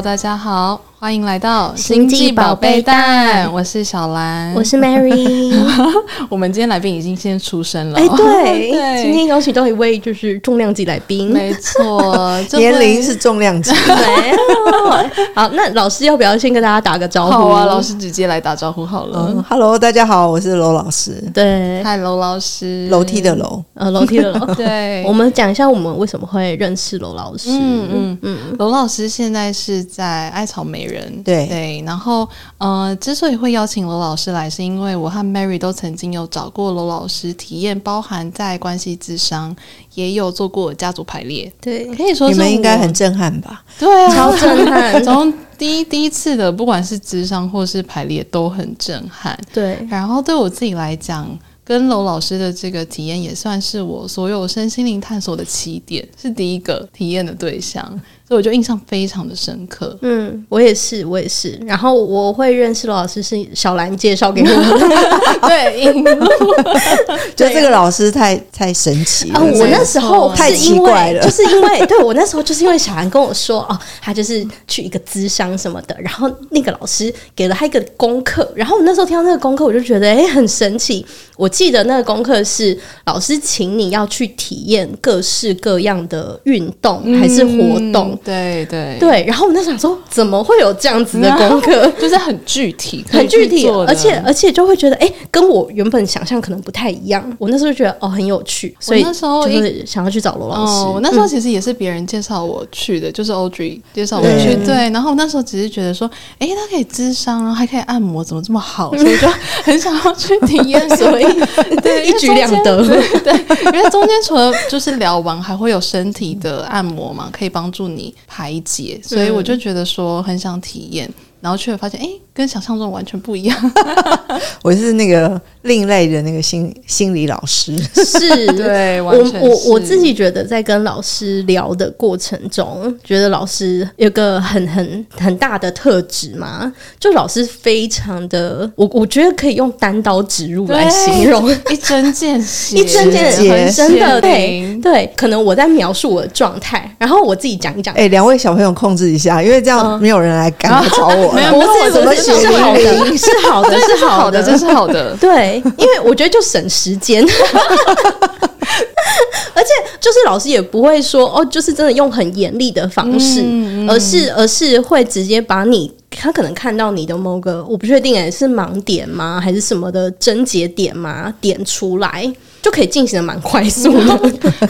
大家好。欢迎来到星际宝贝蛋。我是小兰，我是 Mary。我们今天来宾已经先出生了。哎，对，对今天邀请到一位就是重量级来宾，没错，年龄是重量级。好，那老师要不要先跟大家打个招呼？好啊，老师直接来打招呼好了。嗯、Hello，大家好，我是楼老师。对，嗨，楼老师，楼梯的楼，呃，楼梯的楼。对，我们讲一下我们为什么会认识楼老师。嗯嗯嗯，楼老师现在是在艾草莓人。对对，然后呃，之所以会邀请罗老师来，是因为我和 Mary 都曾经有找过罗老师体验，包含在关系智商，也有做过家族排列。对，可以说是你们应该很震撼吧？对啊，超震撼。从第一第一次的，不管是智商或是排列，都很震撼。对，然后对我自己来讲，跟娄老师的这个体验，也算是我所有身心灵探索的起点，是第一个体验的对象。所以我就印象非常的深刻。嗯，我也是，我也是。然后我会认识罗老师是小兰介绍给我的。对，就这个老师太太神奇了。啊，我那时候太奇怪了，就是因为对我那时候就是因为小兰跟我说哦，他就是去一个咨商什么的，然后那个老师给了他一个功课，然后我那时候听到那个功课，我就觉得哎很神奇。我记得那个功课是老师请你要去体验各式各样的运动还是活动。对对对，然后我那时候想说，怎么会有这样子的功课？就是很具体，很具体，而且而且就会觉得，哎，跟我原本想象可能不太一样。我那时候就觉得，哦，很有趣，所以那时候就是想要去找罗老师。哦，我那时候其实也是别人介绍我去的，就是 Audrey 介绍我去。对，然后我那时候只是觉得说，哎，他可以智商，然后还可以按摩，怎么这么好？所以 就很想要去体验。所以对，一举两得。对，因为中间除了就是聊完，还会有身体的按摩嘛，可以帮助你。排解，所以我就觉得说很想体验，然后却发现，哎，跟想象中完全不一样。我是那个。另类的那个心心理老师是 对，我我我自己觉得在跟老师聊的过程中，觉得老师有个很很很大的特质嘛，就老师非常的，我我觉得可以用单刀直入来形容，一针见血，一针见血，真的对对。可能我在描述我的状态，然后我自己讲一讲。哎，两位小朋友控制一下，因为这样没有人来赶来找我。没有，我怎么是好的？是好的，是好的，这是好的，对。因为我觉得就省时间，而且就是老师也不会说哦，就是真的用很严厉的方式，嗯嗯、而是而是会直接把你他可能看到你的某个我不确定诶，是盲点吗，还是什么的症结点吗？点出来就可以进行的蛮快速的。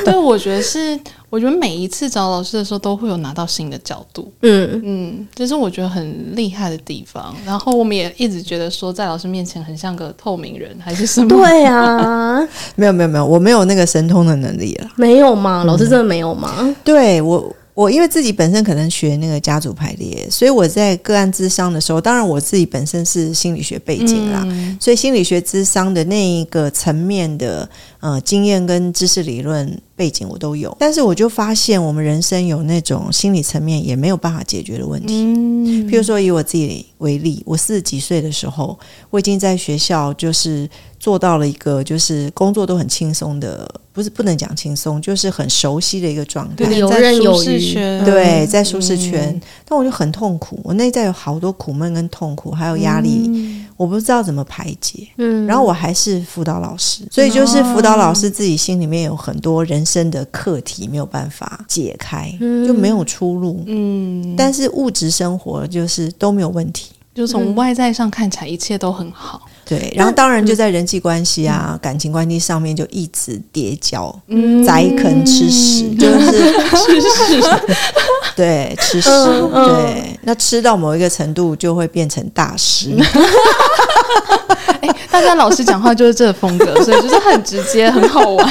对，我觉得是。我觉得每一次找老师的时候，都会有拿到新的角度，嗯嗯，这是我觉得很厉害的地方。然后我们也一直觉得说，在老师面前很像个透明人，还是什么？对啊，没有没有没有，我没有那个神通的能力了。没有吗？老师真的没有吗？嗯、对我。我因为自己本身可能学那个家族排列，所以我在个案咨商的时候，当然我自己本身是心理学背景啦，嗯、所以心理学咨商的那一个层面的呃经验跟知识理论背景我都有。但是我就发现，我们人生有那种心理层面也没有办法解决的问题。嗯，譬如说以我自己为例，我四十几岁的时候，我已经在学校就是。做到了一个就是工作都很轻松的，不是不能讲轻松，就是很熟悉的一个状态，在舒适圈。对，在舒适圈，嗯、但我就很痛苦，我内在有好多苦闷跟痛苦，还有压力，嗯、我不知道怎么排解。嗯，然后我还是辅导老师，所以就是辅导老师自己心里面有很多人生的课题没有办法解开，嗯、就没有出路。嗯，但是物质生活就是都没有问题，就从外在上看起来一切都很好。对，然后当然就在人际关系啊、嗯、感情关系上面就一直跌跤，嗯，栽坑吃屎，就是 吃屎，对，吃屎，嗯、对，那吃到某一个程度就会变成大师。哎，大家老师讲话就是这个风格，所以就是很直接，很好玩，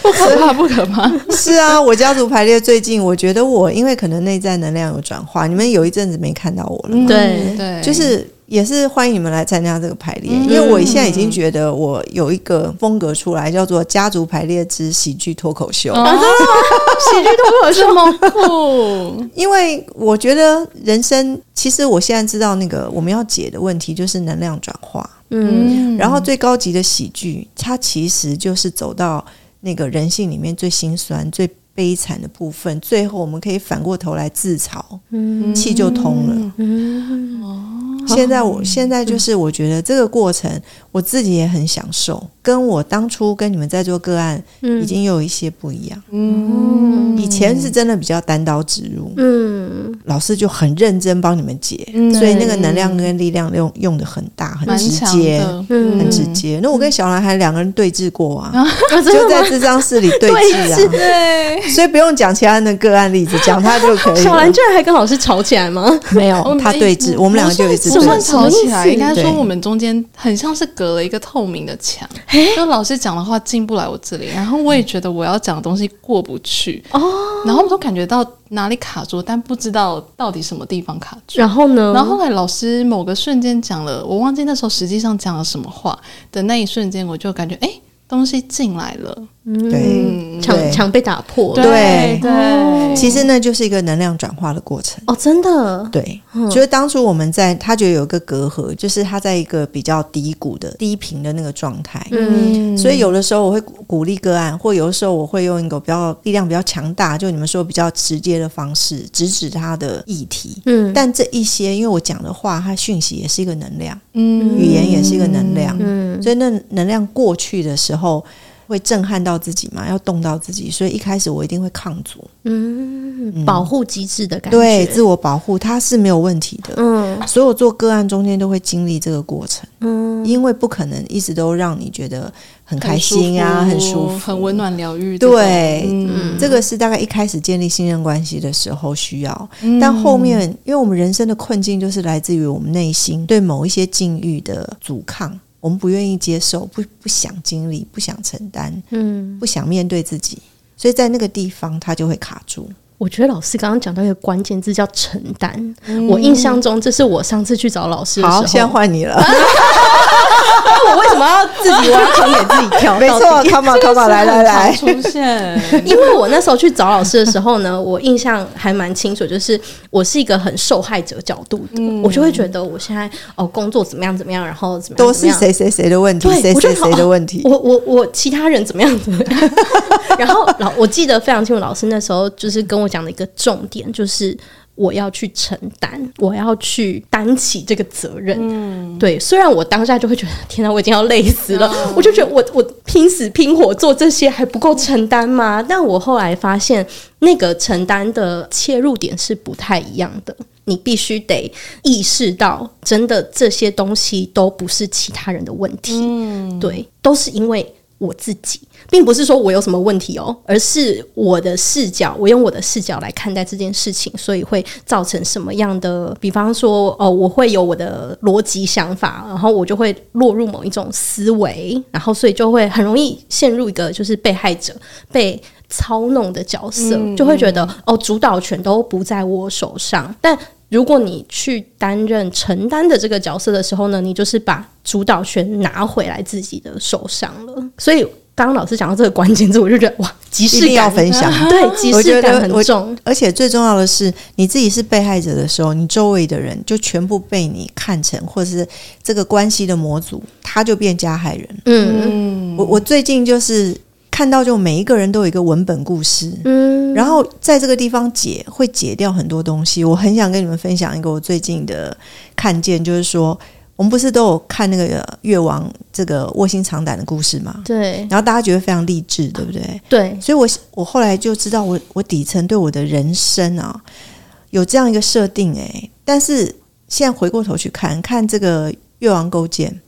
不可怕，不可怕。是啊，我家族排列最近，我觉得我因为可能内在能量有转化，你们有一阵子没看到我了，嘛、对对，就是。也是欢迎你们来参加这个排列，因为我现在已经觉得我有一个风格出来，叫做“家族排列之喜剧脱口秀”。啊、喜剧脱口秀吗？酷！因为我觉得人生，其实我现在知道那个我们要解的问题就是能量转化。嗯，然后最高级的喜剧，它其实就是走到那个人性里面最心酸、最悲惨的部分，最后我们可以反过头来自嘲，嗯，气就通了。嗯，哦，现在我现在就是我觉得这个过程，我自己也很享受。跟我当初跟你们在做个案，已经有一些不一样。嗯，以前是真的比较单刀直入，嗯，老师就很认真帮你们解，所以那个能量跟力量用用的很大，很直接，很直接。那我跟小男孩两个人对峙过啊，就在智商室里对峙啊，对，所以不用讲其他的个案例子，讲他就可以。小兰居然还跟老师吵起来吗？没有，他对峙，我们两个就一直吵起来。应该说我们中间很像是隔了一个透明的墙。就老师讲的话进不来我这里，然后我也觉得我要讲的东西过不去哦，然后我都感觉到哪里卡住，但不知道到底什么地方卡住。然后呢？然后后来老师某个瞬间讲了，我忘记那时候实际上讲了什么话的那一瞬间，我就感觉哎。诶东西进来了，对，墙墙被打破，对对，其实那就是一个能量转化的过程。哦，真的，对，就是当初我们在他觉得有一个隔阂，就是他在一个比较低谷的低频的那个状态，嗯，所以有的时候我会鼓励个案，或有的时候我会用一个比较力量比较强大，就你们说比较直接的方式直指他的议题，嗯，但这一些因为我讲的话，它讯息也是一个能量，嗯，语言也是一个能量，嗯，所以那能量过去的时候。会震撼到自己嘛？要动到自己，所以一开始我一定会抗阻，嗯，保护机制的感觉，对，自我保护，它是没有问题的。嗯，所有做个案中间都会经历这个过程，嗯，因为不可能一直都让你觉得很开心啊，很舒服，很温暖疗愈。对，嗯，这个是大概一开始建立信任关系的时候需要，但后面，因为我们人生的困境就是来自于我们内心对某一些境遇的阻抗。我们不愿意接受，不不想经历，不想承担，嗯，不想面对自己，所以在那个地方他就会卡住。我觉得老师刚刚讲到一个关键字叫承担，嗯、我印象中这是我上次去找老师的时候。好，现在换你了。我为什么要自己挖坑给自己跳？没错，come on，come on，来来来，出现。因为我那时候去找老师的时候呢，我印象还蛮清楚，就是我是一个很受害者角度的，嗯、我就会觉得我现在哦工作怎么样怎么样，然后怎么样，都是谁谁谁的问题，谁谁谁的问题，我我我其他人怎么样怎么样。然后老我记得非常清楚，老师那时候就是跟我讲的一个重点就是。我要去承担，我要去担起这个责任。嗯，对。虽然我当下就会觉得，天哪，我已经要累死了。嗯、我就觉得我，我我拼死拼活做这些还不够承担吗？但我后来发现，那个承担的切入点是不太一样的。你必须得意识到，真的这些东西都不是其他人的问题。嗯，对，都是因为。我自己并不是说我有什么问题哦，而是我的视角，我用我的视角来看待这件事情，所以会造成什么样的？比方说，哦，我会有我的逻辑想法，然后我就会落入某一种思维，然后所以就会很容易陷入一个就是被害者被操弄的角色，就会觉得哦，主导权都不在我手上，但。如果你去担任承担的这个角色的时候呢，你就是把主导权拿回来自己的手上了。所以刚刚老师讲到这个关键字，我就觉得哇，即视感要分享，对，即视感很重。而且最重要的是，你自己是被害者的时候，你周围的人就全部被你看成，或者是这个关系的模组，他就变加害人。嗯，我我最近就是。看到就每一个人都有一个文本故事，嗯，然后在这个地方解会解掉很多东西。我很想跟你们分享一个我最近的看见，就是说我们不是都有看那个越王这个卧薪尝胆的故事吗？对，然后大家觉得非常励志，对不对？对，所以我我后来就知道我我底层对我的人生啊有这样一个设定诶，但是现在回过头去看看这个越王勾践，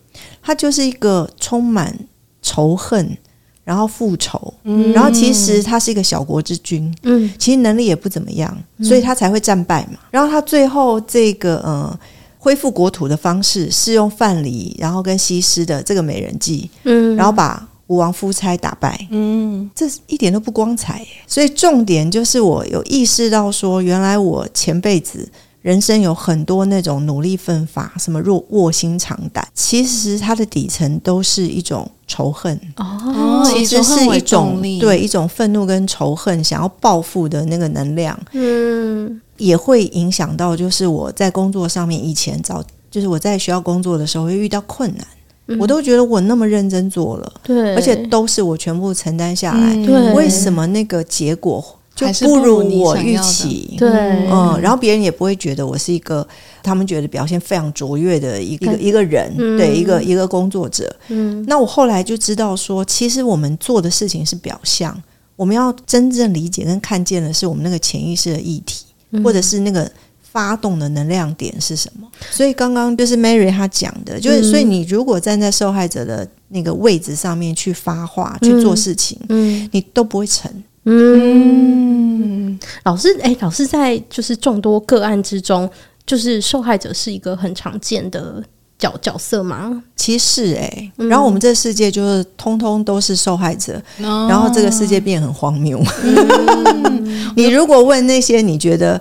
他就是一个充满仇恨。然后复仇，嗯、然后其实他是一个小国之君，嗯，其实能力也不怎么样，所以他才会战败嘛。然后他最后这个呃恢复国土的方式是用范蠡，然后跟西施的这个美人计，嗯，然后把吴王夫差打败，嗯，这一点都不光彩耶。所以重点就是我有意识到说，原来我前辈子。人生有很多那种努力奋发，什么若卧薪尝胆，其实它的底层都是一种仇恨。哦，其实是一种对一种愤怒跟仇恨，想要报复的那个能量，嗯，也会影响到，就是我在工作上面以前早，就是我在学校工作的时候会遇到困难。我都觉得我那么认真做了，对，而且都是我全部承担下来，对，为什么那个结果就不如我预期。对，嗯，然后别人也不会觉得我是一个他们觉得表现非常卓越的一个一个人，嗯、对，一个一个工作者。嗯，那我后来就知道说，其实我们做的事情是表象，我们要真正理解跟看见的是我们那个潜意识的议题，嗯、或者是那个。发动的能量点是什么？所以刚刚就是 Mary 她讲的，就是所以你如果站在受害者的那个位置上面去发话、嗯、去做事情，嗯，你都不会成。嗯，老师，哎、欸，老师在就是众多个案之中，就是受害者是一个很常见的角角色吗？其实、欸，哎、嗯，然后我们这个世界就是通通都是受害者，哦、然后这个世界变得很荒谬。嗯、你如果问那些你觉得。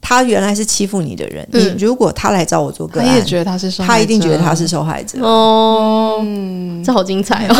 他原来是欺负你的人，嗯、你如果他来找我做个案，他也觉得他是受害者，他一定觉得他是受害者哦。嗯，这好精彩哦！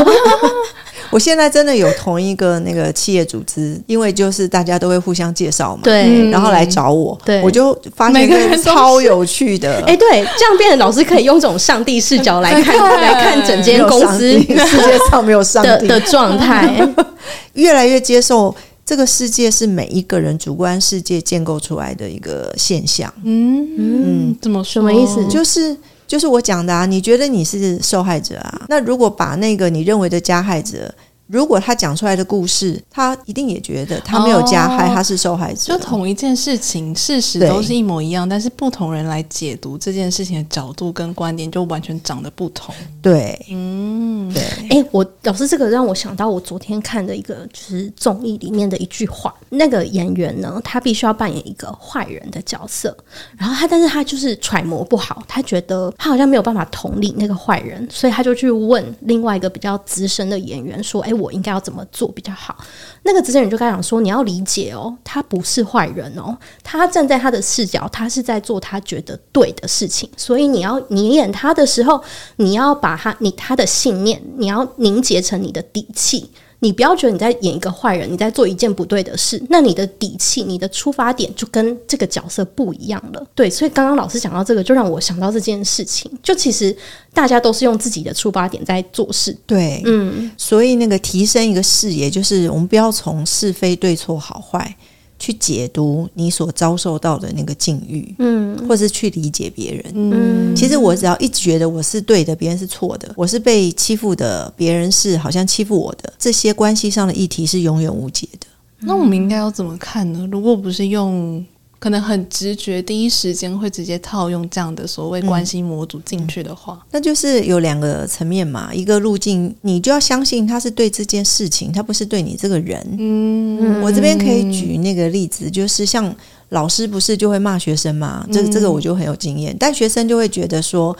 我现在真的有同一个那个企业组织，因为就是大家都会互相介绍嘛，对，然后来找我，对，我就发现一个超有趣的，哎，对，这样变成老师可以用这种上帝视角来看来看整间公司世界上没有上帝。的状态，越来越接受。这个世界是每一个人主观世界建构出来的一个现象。嗯。嗯，怎么说？什么意思？就是就是我讲的啊，你觉得你是受害者啊？那如果把那个你认为的加害者。如果他讲出来的故事，他一定也觉得他没有加害，他是受害者。就同一件事情，事实都是一模一样，但是不同人来解读这件事情的角度跟观点就完全长得不同。对，嗯，对。哎，我老师这个让我想到我昨天看的一个就是综艺里面的一句话，那个演员呢，他必须要扮演一个坏人的角色，然后他但是他就是揣摩不好，他觉得他好像没有办法统领那个坏人，所以他就去问另外一个比较资深的演员说：“哎。”我应该要怎么做比较好？那个执行人就跟他讲说：“你要理解哦，他不是坏人哦，他站在他的视角，他是在做他觉得对的事情。所以你要你演他的时候，你要把他你他的信念，你要凝结成你的底气。”你不要觉得你在演一个坏人，你在做一件不对的事，那你的底气、你的出发点就跟这个角色不一样了。对，所以刚刚老师讲到这个，就让我想到这件事情。就其实大家都是用自己的出发点在做事。对，嗯，所以那个提升一个视野，就是我们不要从是非对错好坏。去解读你所遭受到的那个境遇，嗯，或是去理解别人，嗯，其实我只要一直觉得我是对的，别人是错的，我是被欺负的，别人是好像欺负我的，这些关系上的议题是永远无解的。那我们应该要怎么看呢？如果不是用。可能很直觉，第一时间会直接套用这样的所谓关系模组进去的话，嗯，那就是有两个层面嘛。一个路径，你就要相信他是对这件事情，他不是对你这个人。嗯，我这边可以举那个例子，就是像老师不是就会骂学生嘛？这个这个我就很有经验，但学生就会觉得说，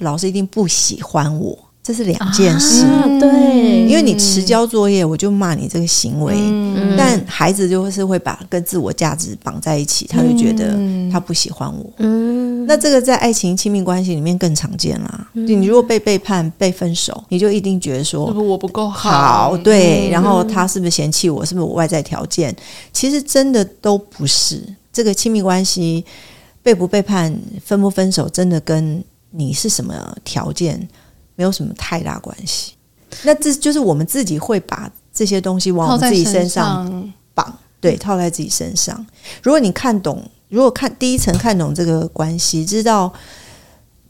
老师一定不喜欢我。这是两件事，啊、对，因为你迟交作业，我就骂你这个行为。嗯、但孩子就是会把跟自我价值绑在一起，他就觉得他不喜欢我。嗯，那这个在爱情亲密关系里面更常见啦。嗯、你如果被背叛、被分手，你就一定觉得说，我不够好？好，对。然后他是不是嫌弃我？是不是我外在条件？其实真的都不是。这个亲密关系背不背叛、分不分手，真的跟你是什么条件？没有什么太大关系，那这就是我们自己会把这些东西往我们自己身上绑，对，套在自己身上。如果你看懂，如果看第一层看懂这个关系，知道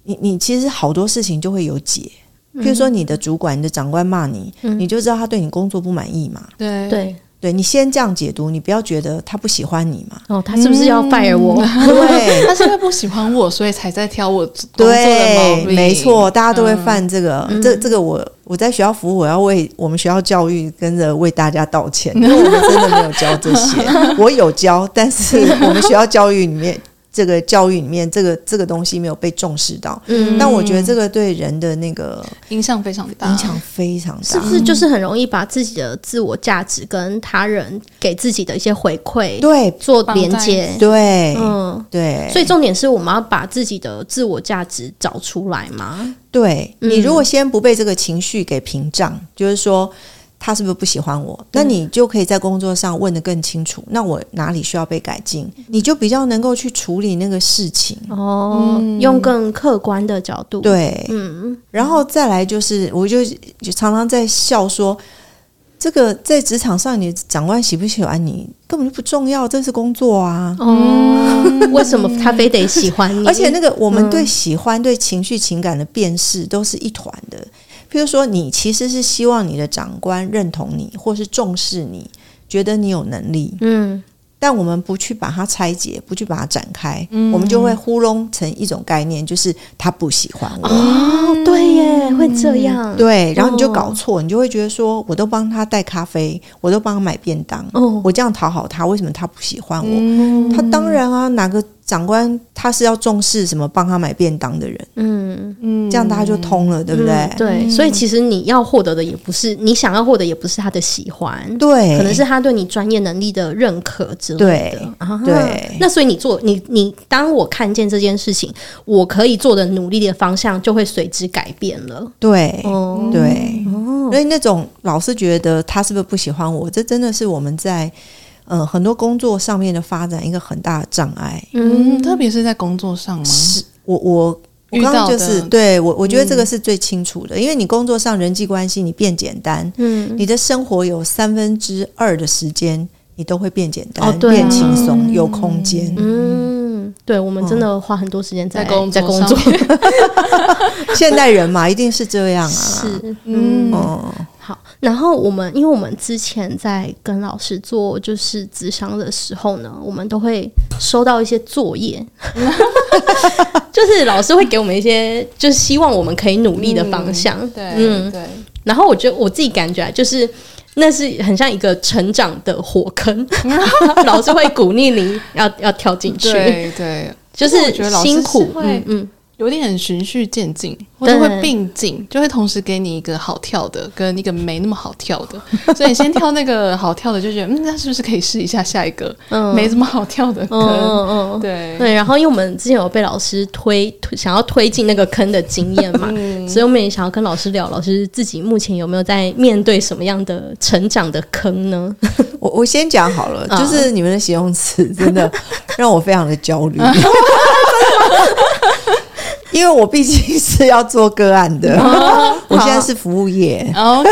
你你其实好多事情就会有解。譬如说，你的主管、你的长官骂你，你就知道他对你工作不满意嘛。对对。对，你先这样解读，你不要觉得他不喜欢你嘛？哦，他是不是要 fire 我？嗯、对，他是因为不喜欢我，所以才在挑我工作的。对，没错，大家都会犯这个。嗯、这这个我我在学校服务，我要为我们学校教育跟着为大家道歉，因为我们真的没有教这些。我有教，但是我们学校教育里面。这个教育里面，这个这个东西没有被重视到，嗯，但我觉得这个对人的那个影响非常大，影响非常大，是不是？就是很容易把自己的自我价值跟他人给自己的一些回馈，对，做连接，对，嗯，对。所以重点是我们要把自己的自我价值找出来嘛？对，你如果先不被这个情绪给屏障，就是说。他是不是不喜欢我？那你就可以在工作上问得更清楚。那我哪里需要被改进？你就比较能够去处理那个事情哦，嗯、用更客观的角度。对，嗯，然后再来就是，我就就常常在笑说，这个在职场上，你长官喜不喜欢你根本就不重要，这是工作啊。哦，为什么他非得喜欢你？而且那个我们对喜欢、嗯、对情绪情感的辨识都是一团的。譬如说，你其实是希望你的长官认同你，或是重视你，觉得你有能力。嗯。但我们不去把它拆解，不去把它展开，嗯、我们就会糊弄成一种概念，就是他不喜欢我。哦，对耶，会这样。对，然后你就搞错，哦、你就会觉得说，我都帮他带咖啡，我都帮他买便当，哦、我这样讨好他，为什么他不喜欢我？嗯、他当然啊，哪个？长官他是要重视什么？帮他买便当的人，嗯嗯，这样大家就通了，对不对？嗯、对，所以其实你要获得的也不是你想要获得，也不是他的喜欢，对，可能是他对你专业能力的认可之类的。对，啊、对。那所以你做你你，当我看见这件事情，我可以做的努力的方向就会随之改变了。对，哦、对，哦、所以那种老是觉得他是不是不喜欢我，这真的是我们在。嗯，很多工作上面的发展一个很大的障碍，嗯，特别是在工作上吗？是我我我刚刚就是对我我觉得这个是最清楚的，嗯、因为你工作上人际关系你变简单，嗯，你的生活有三分之二的时间你都会变简单，哦对啊、变轻松，嗯、有空间，嗯，对，我们真的花很多时间在工在工作，现代人嘛，一定是这样啊，是，嗯。哦好，然后我们因为我们之前在跟老师做就是智商的时候呢，我们都会收到一些作业，就是老师会给我们一些就是希望我们可以努力的方向，嗯、对，嗯对。然后我觉得我自己感觉就是那是很像一个成长的火坑，老师会鼓励你要要跳进去，对对，就是辛苦，嗯嗯。有点很循序渐进，或者会并进，就会同时给你一个好跳的，跟一个没那么好跳的。所以你先跳那个好跳的，就觉得嗯，那是不是可以试一下下一个没这么好跳的坑？嗯嗯，对对。然后因为我们之前有被老师推，推想要推进那个坑的经验嘛，嗯、所以我们也想要跟老师聊，老师自己目前有没有在面对什么样的成长的坑呢？我我先讲好了，就是你们的形容词真的让我非常的焦虑。因为我毕竟是要做个案的，哦、我现在是服务业。OK，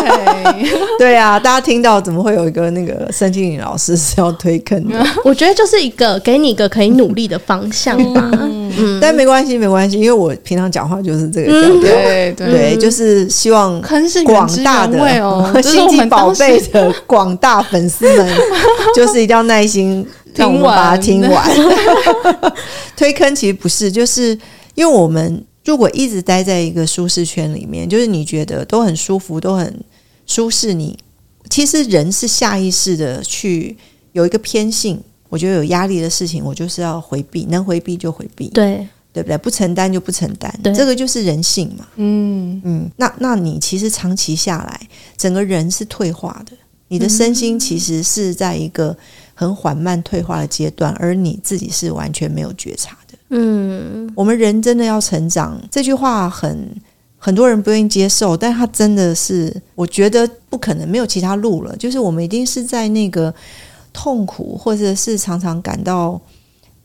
对啊，大家听到怎么会有一个那个身心灵老师是要推坑的？我觉得就是一个给你一个可以努力的方向吧。嗯，嗯但没关系，没关系，因为我平常讲话就是这个调调。嗯、对对，就是希望广大的心机宝贝的广大粉丝们，就是一定要耐心让我们把它听完。听完推坑其实不是，就是。因为我们如果一直待在一个舒适圈里面，就是你觉得都很舒服，都很舒适，你其实人是下意识的去有一个偏性。我觉得有压力的事情，我就是要回避，能回避就回避，对对不对？不承担就不承担，对这个就是人性嘛。嗯嗯，那那你其实长期下来，整个人是退化的，你的身心其实是在一个很缓慢退化的阶段，而你自己是完全没有觉察。嗯，我们人真的要成长，这句话很很多人不愿意接受，但他真的是，我觉得不可能，没有其他路了。就是我们一定是在那个痛苦，或者是常常感到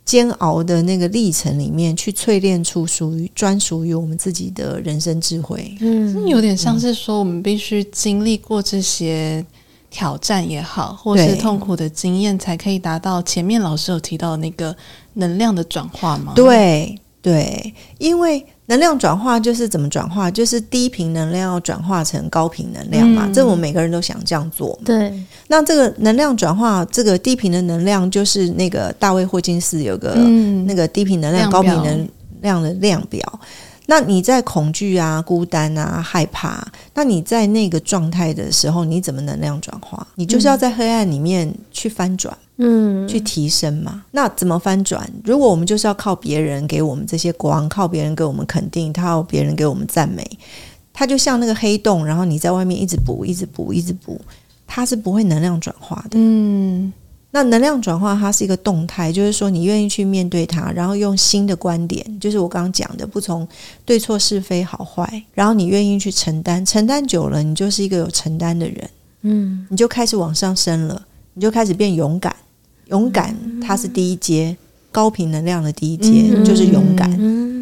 煎熬的那个历程里面，去淬炼出属于专属于我们自己的人生智慧。嗯，有点像是说，我们必须经历过这些。挑战也好，或是痛苦的经验，才可以达到前面老师有提到的那个能量的转化吗？对对，因为能量转化就是怎么转化，就是低频能量要转化成高频能量嘛。嗯、这我们每个人都想这样做。对，那这个能量转化，这个低频的能量，就是那个大卫霍金斯有个、嗯、那个低频能量、量高频能量的量表。那你在恐惧啊、孤单啊、害怕，那你在那个状态的时候，你怎么能量转化？你就是要在黑暗里面去翻转，嗯，去提升嘛。那怎么翻转？如果我们就是要靠别人给我们这些光，靠别人给我们肯定，靠别人给我们赞美，它就像那个黑洞，然后你在外面一直补、一直补、一直补，它是不会能量转化的，嗯。那能量转化，它是一个动态，就是说你愿意去面对它，然后用新的观点，就是我刚刚讲的，不从对错是非好坏，然后你愿意去承担，承担久了，你就是一个有承担的人，嗯，你就开始往上升了，你就开始变勇敢，勇敢它是第一阶，高频能量的第一阶就是勇敢，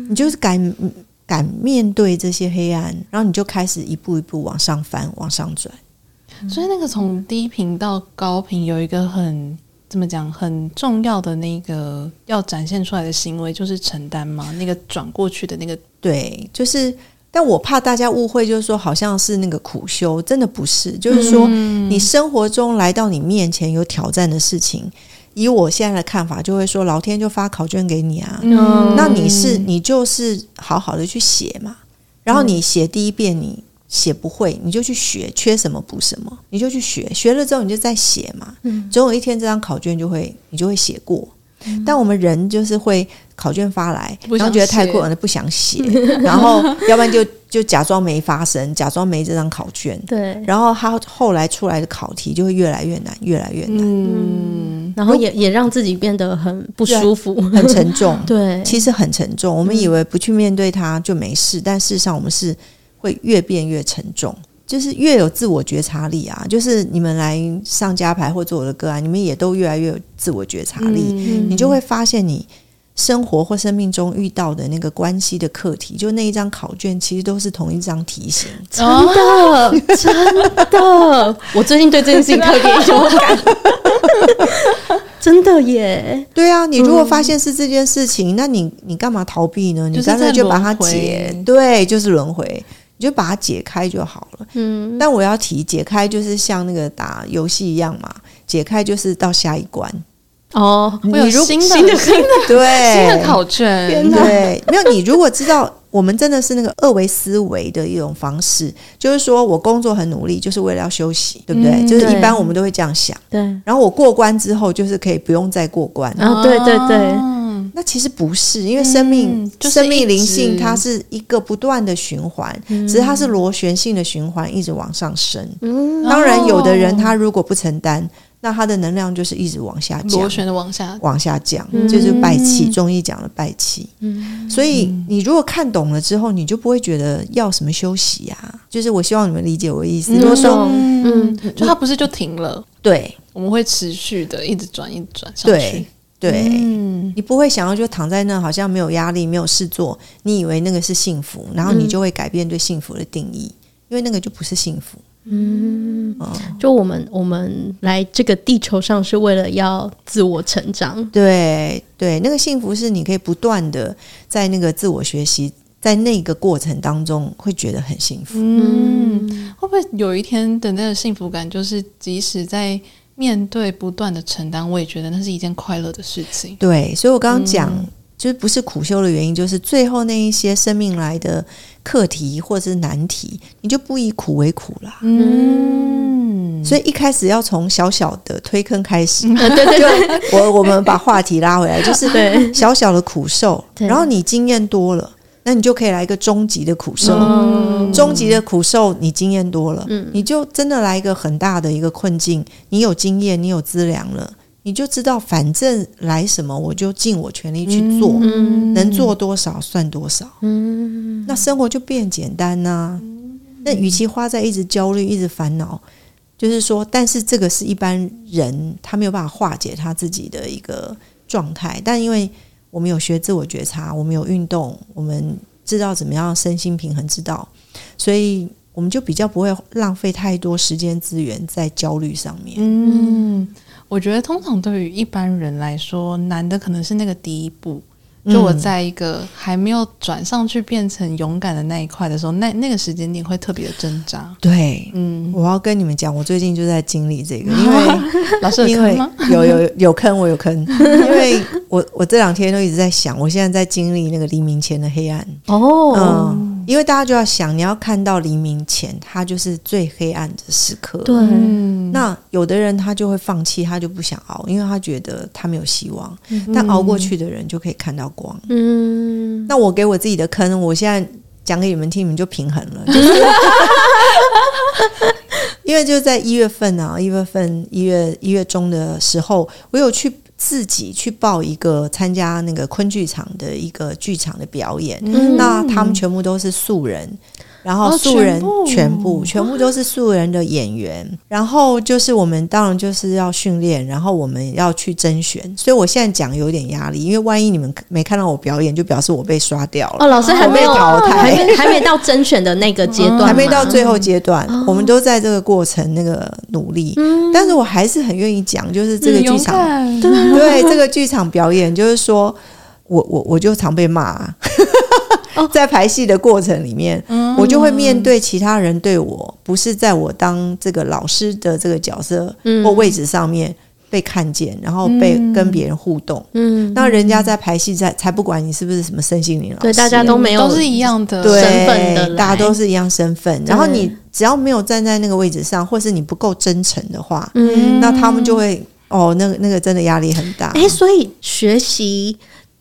你就是敢敢面对这些黑暗，然后你就开始一步一步往上翻，往上转。所以那个从低频到高频有一个很怎么讲很重要的那个要展现出来的行为，就是承担嘛。那个转过去的那个，对，就是。但我怕大家误会，就是说好像是那个苦修，真的不是。就是说，你生活中来到你面前有挑战的事情，以我现在的看法，就会说老天就发考卷给你啊。嗯，那你是你就是好好的去写嘛。然后你写第一遍你写不会，你就去学，缺什么补什么，你就去学。学了之后你就再写嘛。嗯，总有一天这张考卷就会你就会写过。但我们人就是会考卷发来，然后觉得太困难了，不想写，然后要不然就 就假装没发生，假装没这张考卷。对，然后他后来出来的考题就会越来越难，越来越难。嗯，然后也也让自己变得很不舒服，很沉重。对，其实很沉重。我们以为不去面对它就没事，但事实上我们是会越变越沉重。就是越有自我觉察力啊，就是你们来上家排或做我的个案，你们也都越来越有自我觉察力，嗯、你就会发现你生活或生命中遇到的那个关系的课题，就那一张考卷，其实都是同一张题型。真的，真的，我最近对这件事情特别有感。真的耶，对啊，你如果发现是这件事情，嗯、那你你干嘛逃避呢？你干脆就把它解，对，就是轮回。你就把它解开就好了。嗯，但我要提解开，就是像那个打游戏一样嘛，解开就是到下一关。哦，会有新的新的新的 对新的考卷。对，没有你如果知道，我们真的是那个二维思维的一种方式，就是说我工作很努力，就是为了要休息，对不对？嗯、就是一般我们都会这样想。对。然后我过关之后，就是可以不用再过关。哦，对对对。那其实不是，因为生命、嗯就是、生命灵性它是一个不断的循环，嗯、只是它是螺旋性的循环，一直往上升。嗯，当然，有的人他如果不承担，那他的能量就是一直往下降，螺旋的往下往下降，嗯、就是败气。中医讲的败气。嗯，所以你如果看懂了之后，你就不会觉得要什么休息呀、啊。就是我希望你们理解我的意思。如果说，嗯，就它不是就停了？对，我们会持续的一直转，一直转上去。对。对，嗯、你不会想要就躺在那，好像没有压力、没有事做，你以为那个是幸福，然后你就会改变对幸福的定义，嗯、因为那个就不是幸福。嗯，哦、就我们我们来这个地球上是为了要自我成长。对对，那个幸福是你可以不断的在那个自我学习，在那个过程当中会觉得很幸福。嗯，会不会有一天的那个幸福感，就是即使在。面对不断的承担，我也觉得那是一件快乐的事情。对，所以我刚刚讲，嗯、就是不是苦修的原因，就是最后那一些生命来的课题或者是难题，你就不以苦为苦啦。嗯，所以一开始要从小小的推坑开始。对对对，我我们把话题拉回来，就是 小小的苦受，然后你经验多了。那你就可以来一个终极的苦受，嗯、终极的苦受，你经验多了，嗯、你就真的来一个很大的一个困境，你有经验，你有资粮了，你就知道，反正来什么，我就尽我全力去做，嗯、能做多少算多少，嗯、那生活就变简单呐、那与其花在一直焦虑、一直烦恼，就是说，但是这个是一般人他没有办法化解他自己的一个状态，但因为。我们有学自我觉察，我们有运动，我们知道怎么样身心平衡之道，所以我们就比较不会浪费太多时间资源在焦虑上面。嗯，我觉得通常对于一般人来说，难的可能是那个第一步。就我在一个还没有转上去变成勇敢的那一块的时候，那那个时间点会特别的挣扎。对，嗯，我要跟你们讲，我最近就在经历这个，因为老师有坑吗？有有有坑，我有坑，因为我我这两天都一直在想，我现在在经历那个黎明前的黑暗。哦，嗯。因为大家就要想，你要看到黎明前，它就是最黑暗的时刻。对，那有的人他就会放弃，他就不想熬，因为他觉得他没有希望。嗯、但熬过去的人就可以看到光。嗯，那我给我自己的坑，我现在讲给你们听，你们就平衡了。就是、因为就在一月份啊，一月份一月一月中的时候，我有去。自己去报一个参加那个昆剧场的一个剧场的表演，嗯、那他们全部都是素人，然后素人全部。全部都是素人的演员，然后就是我们当然就是要训练，然后我们要去甄选，所以我现在讲有点压力，因为万一你们没看到我表演，就表示我被刷掉了。哦，老师还没有淘汰，还没 还没到甄选的那个阶段，还没到最后阶段，我们都在这个过程那个努力。但是我还是很愿意讲，就是这个剧场，对这个剧场表演，就是说我我我就常被骂。在排戏的过程里面，我就会面对其他人对我不是在我当这个老师的这个角色或位置上面被看见，然后被跟别人互动。嗯，那人家在排戏在才不管你是不是什么身心灵老师，对，大家都没有都是一样的身份的，大家都是一样身份。然后你只要没有站在那个位置上，或是你不够真诚的话，嗯，那他们就会哦，那个那个真的压力很大。哎，所以学习。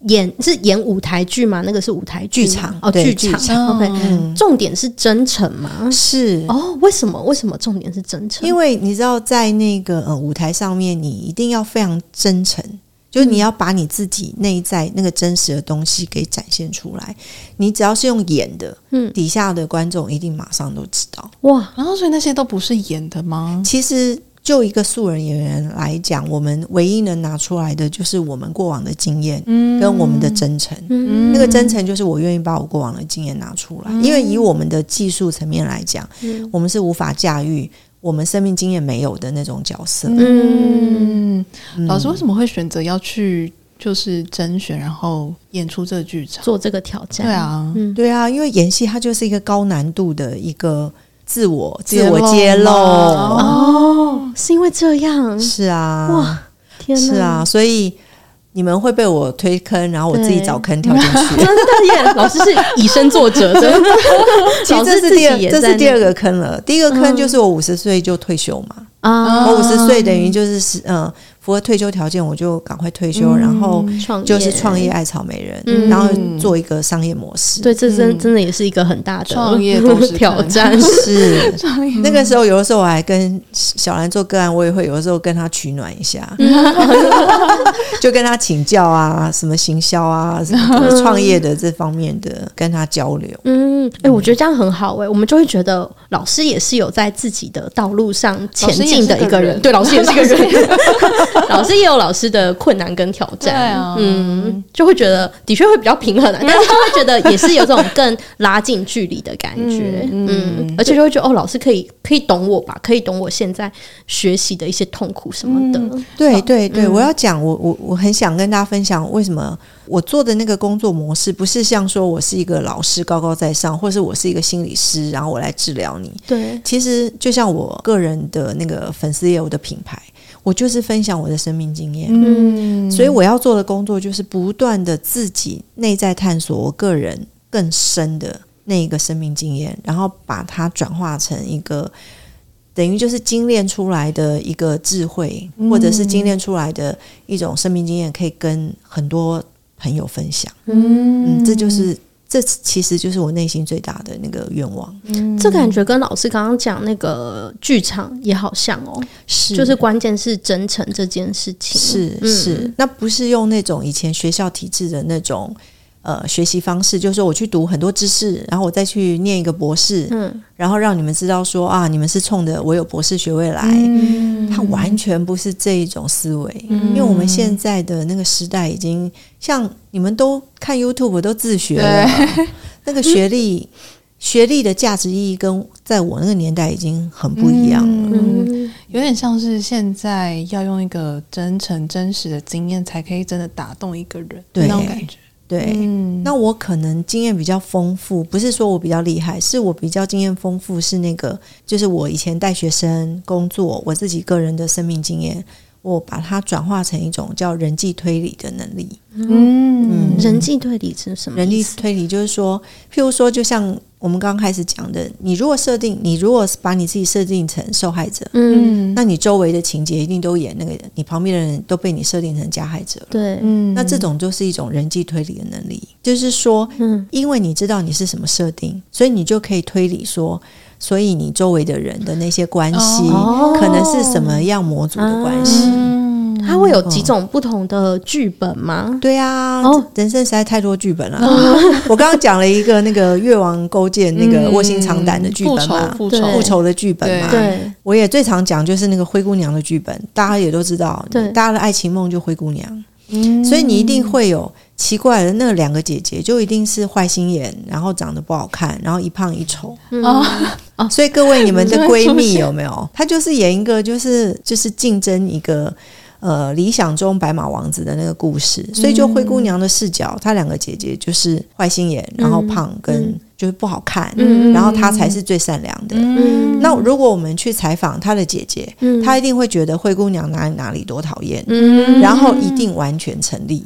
演是演舞台剧吗？那个是舞台剧场哦，剧场。OK，重点是真诚吗？是哦。为什么？为什么重点是真诚？因为你知道，在那个呃舞台上面，你一定要非常真诚，就是你要把你自己内在那个真实的东西给展现出来。你只要是用演的，嗯，底下的观众一定马上都知道。哇，然后所以那些都不是演的吗？其实。就一个素人演员来讲，我们唯一能拿出来的就是我们过往的经验，跟我们的真诚。嗯、那个真诚就是我愿意把我过往的经验拿出来，嗯、因为以我们的技术层面来讲，嗯、我们是无法驾驭我们生命经验没有的那种角色。嗯，嗯。老师为什么会选择要去就是甄选，然后演出这个剧场，做这个挑战？对啊，嗯、对啊，因为演戏它就是一个高难度的一个。自我自我揭露。哦，是因为这样？是啊，哇，天哪，是啊，所以你们会被我推坑，然后我自己找坑跳进去。真的耶，老师是以身作则，真的。其实这是第二，这是第二个坑了。第一个坑就是我五十岁就退休嘛，啊，我五十岁等于就是是嗯。符合退休条件，我就赶快退休，然后就是创业艾草莓人，然后做一个商业模式。对，这真真的也是一个很大的创业 挑战。是。那个时候，有的时候我还跟小兰做个案，我也会有的时候跟他取暖一下，就跟他请教啊，什么行销啊，什么创业的这方面的跟他交流。嗯，哎，我觉得这样很好哎，我们就会觉得老师也是有在自己的道路上前进的一个人。对，老师也是一个人。老师也有老师的困难跟挑战，啊，嗯，就会觉得的确会比较平衡，但是就会觉得也是有这种更拉近距离的感觉，嗯，嗯，而且就会觉得哦，老师可以可以懂我吧，可以懂我现在学习的一些痛苦什么的。嗯、对对对，我要讲，我我我很想跟大家分享，为什么我做的那个工作模式不是像说我是一个老师高高在上，或是我是一个心理师，然后我来治疗你。对，其实就像我个人的那个粉丝业务的品牌。我就是分享我的生命经验，嗯，所以我要做的工作就是不断的自己内在探索我个人更深的那一个生命经验，然后把它转化成一个等于就是精炼出来的一个智慧，或者是精炼出来的一种生命经验，可以跟很多朋友分享，嗯，嗯，这就是。这其实就是我内心最大的那个愿望。嗯，这感觉跟老师刚刚讲那个剧场也好像哦，是，就是关键是真诚这件事情，是是，嗯，那不是用那种以前学校体制的那种。呃，学习方式就是说，我去读很多知识，然后我再去念一个博士，嗯，然后让你们知道说啊，你们是冲着我有博士学位来，嗯，它完全不是这一种思维，嗯，因为我们现在的那个时代已经像你们都看 YouTube 都自学了，那个学历，嗯，学历的价值意义跟在我那个年代已经很不一样了，嗯，嗯，有点像是现在要用一个真诚真实的经验才可以真的打动一个人，对那种感觉。对，嗯、那我可能经验比较丰富，不是说我比较厉害，是我比较经验丰富，是那个，就是我以前带学生工作，我自己个人的生命经验。我把它转化成一种叫人际推理的能力。嗯，嗯，人际推理是什么？人际推理就是说，譬如说，就像我们刚刚开始讲的，你如果设定，你如果把你自己设定成受害者，嗯，那你周围的情节一定都演那个人，你旁边的人都被你设定成加害者。对，嗯，那这种就是一种人际推理的能力，就是说，嗯，因为你知道你是什么设定，所以你就可以推理说。所以你周围的人的那些关系，可能是什么样模组的关系？它会有几种不同的剧本吗？对啊，哦，人生实在太多剧本了。我刚刚讲了一个那个越王勾践那个卧薪尝胆的剧本嘛，复仇复仇的剧本嘛。对，我也最常讲就是那个灰姑娘的剧本，大家也都知道，对，大家的爱情梦就灰姑娘。嗯，所以你一定会有奇怪的那两个姐姐，就一定是坏心眼，然后长得不好看，然后一胖一丑。哦，所以各位你们的闺蜜有没有？她就是演一个，就是就是竞争一个呃理想中白马王子的那个故事。所以就灰姑娘的视角，她两个姐姐就是坏心眼，然后胖跟。就是不好看，嗯、然后她才是最善良的。嗯、那如果我们去采访她的姐姐，她、嗯、一定会觉得灰姑娘哪里哪里多讨厌，嗯、然后一定完全成立。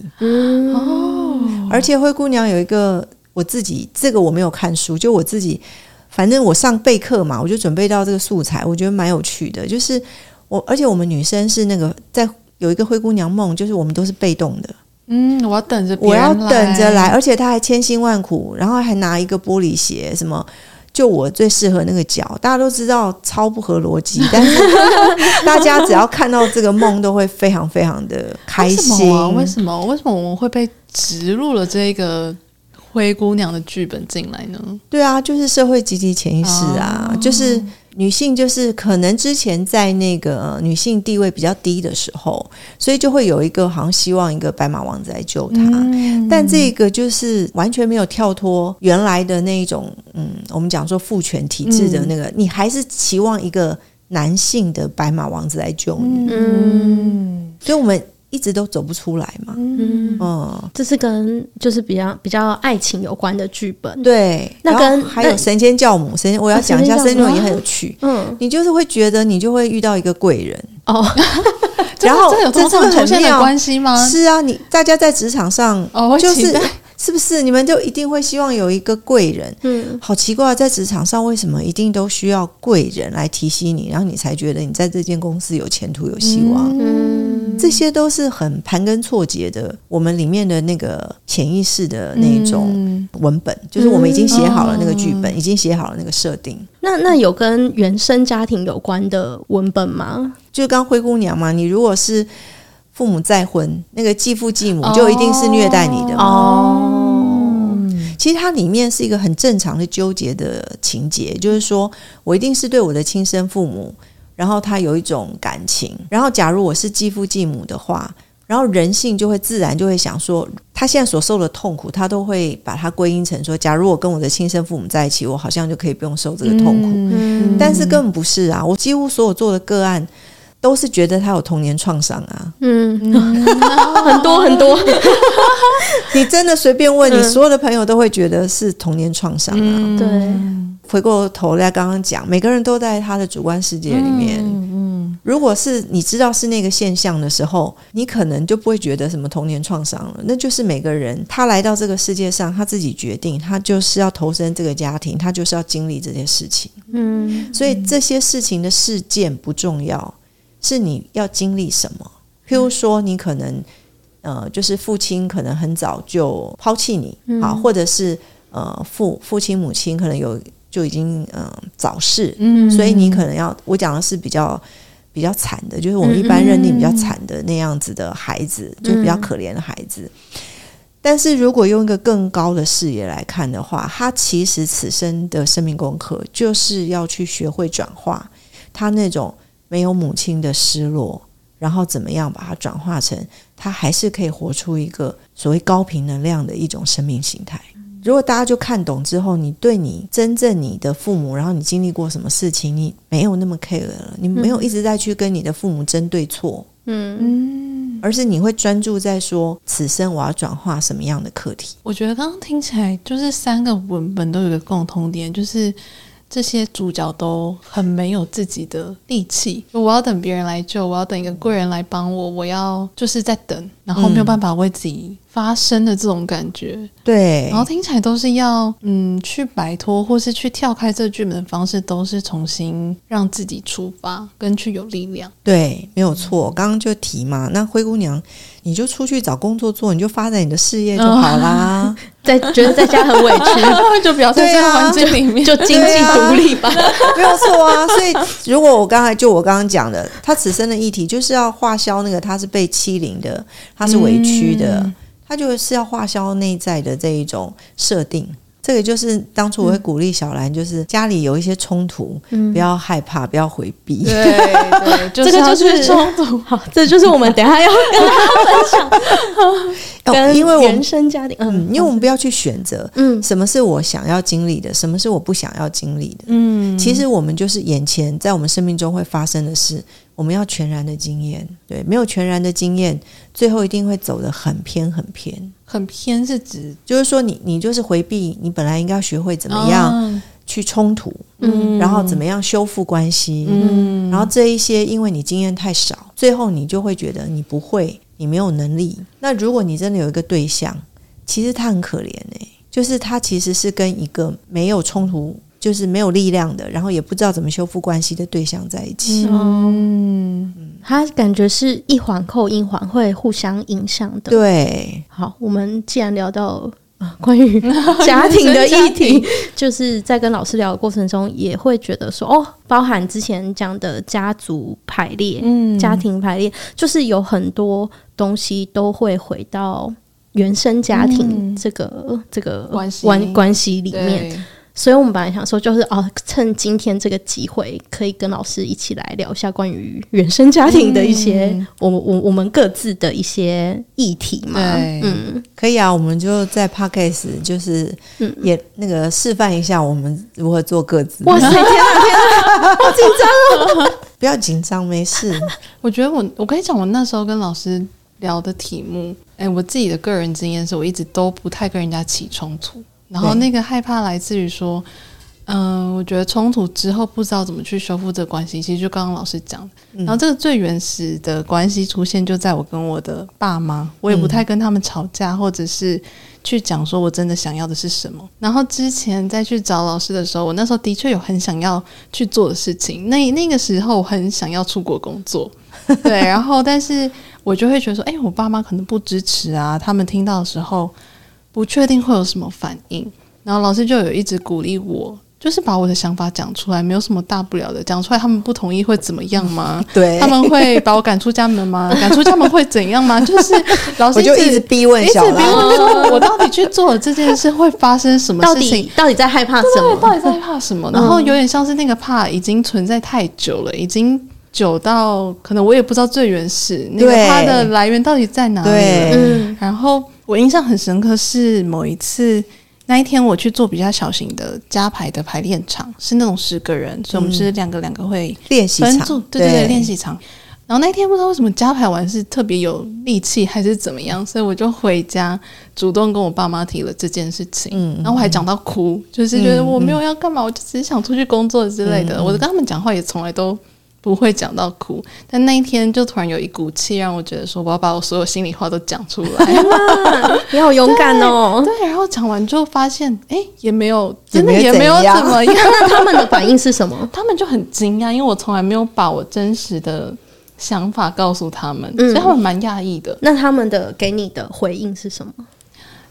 而且灰姑娘有一个我自己，这个我没有看书，就我自己，反正我上备课嘛，我就准备到这个素材，我觉得蛮有趣的。就是我，而且我们女生是那个在有一个灰姑娘梦，就是我们都是被动的。嗯，我要等着，我要等着来，而且他还千辛万苦，然后还拿一个玻璃鞋，什么就我最适合那个脚，大家都知道超不合逻辑，但是 大家只要看到这个梦，都会非常非常的开心。为什么？为什么我们会被植入了这个灰姑娘的剧本进来呢？对啊，就是社会集体潜意识啊，哦、就是。女性就是可能之前在那个女性地位比较低的时候，所以就会有一个好像希望一个白马王子来救她，嗯、但这个就是完全没有跳脱原来的那一种，嗯，我们讲说父权体制的那个，嗯、你还是期望一个男性的白马王子来救你，嗯，所以我们。一直都走不出来嘛，嗯，嗯，这是跟就是比较比较爱情有关的剧本，对，那跟还有神仙教母，神仙我要讲一下，神仙教母也很有趣，嗯，你就是会觉得你就会遇到一个贵人。哦，然后这有这种同性的关系吗？是啊，你大家在职场上哦，就是。是不是？你们就一定会希望有一个贵人？嗯，好奇怪，在职场上为什么一定都需要贵人来提携你，然后你才觉得你在这间公司有前途、有希望？嗯，这些都是很盘根错节的，我们里面的那个潜意识的那种文本，嗯、就是我们已经写好了那个剧本，嗯、已经写好了那个设定。那那有跟原生家庭有关的文本吗？就刚灰姑娘嘛，你如果是。父母再婚，那个继父继母就一定是虐待你的吗？哦，其实它里面是一个很正常的纠结的情节，就是说我一定是对我的亲生父母，然后他有一种感情，然后假如我是继父继母的话，然后人性就会自然就会想说，他现在所受的痛苦，他都会把它归因成说，假如我跟我的亲生父母在一起，我好像就可以不用受这个痛苦。嗯，但是根本不是啊！我几乎所有做的个案。都是觉得他有童年创伤啊，嗯，很多 很多。你真的随便问你所有的朋友，都会觉得是童年创伤啊。嗯、对，回过头来刚刚讲，每个人都在他的主观世界里面。嗯，嗯，如果是你知道是那个现象的时候，你可能就不会觉得什么童年创伤了。那就是每个人他来到这个世界上，他自己决定，他就是要投身这个家庭，他就是要经历这些事情。嗯，所以这些事情的事件不重要。是你要经历什么？譬如说，你可能呃，就是父亲可能很早就抛弃你，啊、或者是呃，父父亲母亲可能有就已经嗯、呃、早逝，嗯，所以你可能要我讲的是比较比较惨的，就是我们一般认定比较惨的那样子的孩子，嗯、就比较可怜的孩子。但是如果用一个更高的视野来看的话，他其实此生的生命功课就是要去学会转化他那种。没有母亲的失落，然后怎么样把它转化成他还是可以活出一个所谓高频能量的一种生命形态。如果大家就看懂之后，你对你真正你的父母，然后你经历过什么事情，你没有那么 care 了，你没有一直在去跟你的父母争对错，嗯嗯，而是你会专注在说此生我要转化什么样的课题。我觉得刚刚听起来就是三个文本都有一个共通点，就是。这些主角都很没有自己的力气，我要等别人来救，我要等一个贵人来帮我，我要就是在等，然然后没有办法为自己发声的这种感觉，对，然后听起来都是要嗯去摆脱或是去跳开这个剧本的方式，都是重新让自己出发，跟去有力量。对，没有错。刚刚就提嘛，那灰姑娘，你就出去找工作做，你就发展你的事业就好啦。在觉得在家很委屈，就表现在环境里面，就经济独立吧，没有错啊。所以，如果我刚才就我刚刚讲的，他此生的议题就是要化消那个他是被欺凌的，他是委屈的，嗯、他就是要化消内在的这一种设定。这个就是当初我会鼓励小兰，就是家里有一些冲突，嗯、不要害怕，不要回避。对对，这个就是冲突。好，这就是我们等一下要 跟大家分享。因为我原生家庭，嗯，因为我们不要去选择，嗯，什么是我想要经历的，什么是我不想要经历的，嗯，其实我们就是眼前在我们生命中会发生的事。我们要全然的经验，对，没有全然的经验，最后一定会走得很偏很偏。很偏是指，就是说你你就是回避，你本来应该要学会怎么样去冲突，嗯，然后怎么样修复关系，嗯，然后这一些，因为你经验太少，最后你就会觉得你不会，你没有能力。那如果你真的有一个对象，其实他很可怜诶，就是他其实是跟一个没有冲突。就是没有力量的，然后也不知道怎么修复关系的对象在一起。嗯，他感觉是一环扣一环，会互相影响的。对，好，我们既然聊到啊关于 家庭的议题，就是在跟老师聊的过程中，也会觉得说，哦，包含之前讲的家族排列，嗯，家庭排列，就是有很多东西都会回到原生家庭这个、嗯、这个关系关关系里面。所以我们本来想说，就是哦，趁今天这个机会，可以跟老师一起来聊一下关于原生家庭的一些，嗯、我我我们各自的一些议题嘛。对，嗯，可以啊，我们就在 Podcast 就是也那个示范一下我们如何做各自。哇塞，天哪，天哪，好紧张哦！不要紧张，没事。我觉得我我跟你讲，我那时候跟老师聊的题目，哎，我自己的个人经验是我一直都不太跟人家起冲突。然后那个害怕来自于说，嗯、呃，我觉得冲突之后不知道怎么去修复这关系，其实就刚刚老师讲的。然后这个最原始的关系出现就在我跟我的爸妈，我也不太跟他们吵架，或者是去讲说我真的想要的是什么。然后之前再去找老师的时候，我那时候的确有很想要去做的事情。那那个时候我很想要出国工作，对，然后但是我就会觉得说，哎，我爸妈可能不支持啊，他们听到的时候。不确定会有什么反应，然后老师就有一直鼓励我，就是把我的想法讲出来，没有什么大不了的，讲出来他们不同意会怎么样吗？对，他们会把我赶出家门吗？赶出家门会怎样吗？就是老师 我就一直逼问，一直逼问说，我到底去做了这件事会发生什么事情？到底到底在害怕什么？到底在害怕什么？然后有点像是那个怕已经存在太久了，已经久到可能我也不知道最原始那个怕的来源到底在哪里。嗯，然后。我印象很深刻，是某一次那一天我去做比较小型的加排的排练场，是那种十个人，所以我们是两个两个会练习场，对对对，练习场。然后那天不知道为什么加排完是特别有力气，还是怎么样，所以我就回家主动跟我爸妈提了这件事情。嗯，然后我还讲到哭，就是觉得我没有要干嘛，我就只是想出去工作之类的。我跟他们讲话也从来都。不会讲到哭，但那一天就突然有一股气，让我觉得说我要把我所有心里话都讲出来。你好勇敢哦！对，然后讲完之后发现，哎，也没有，真的也没有怎么样。那他们的反应是什么？他们就很惊讶，因为我从来没有把我真实的想法告诉他们，所以他们蛮讶异的。那他们的给你的回应是什么？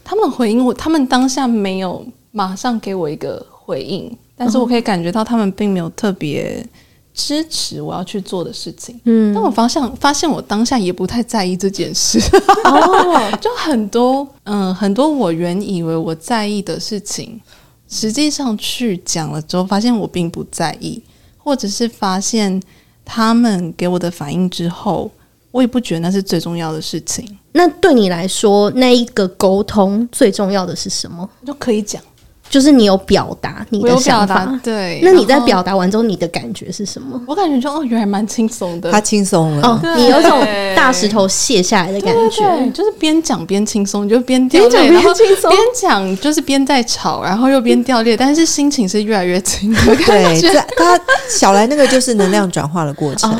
他们回应我，他们当下没有马上给我一个回应，但是我可以感觉到他们并没有特别。支持我要去做的事情，嗯，但我发现发现我当下也不太在意这件事，哦，就很多，嗯，很多我原以为我在意的事情，实际上去讲了之后，发现我并不在意，或者是发现他们给我的反应之后，我也不觉得那是最重要的事情。那对你来说，那一个沟通最重要的是什么？就可以讲。就是你有表达你的想法，对。那你在表达完之后，你的感觉是什么？我感觉就哦，原来蛮轻松的，他轻松了。哦，你有种大石头卸下来的感觉，对，就是边讲边轻松，就边掉泪，然后边讲就是边在吵，然后又边掉泪，但是心情是越来越轻的感觉。对，他小来那个就是能量转化的过程，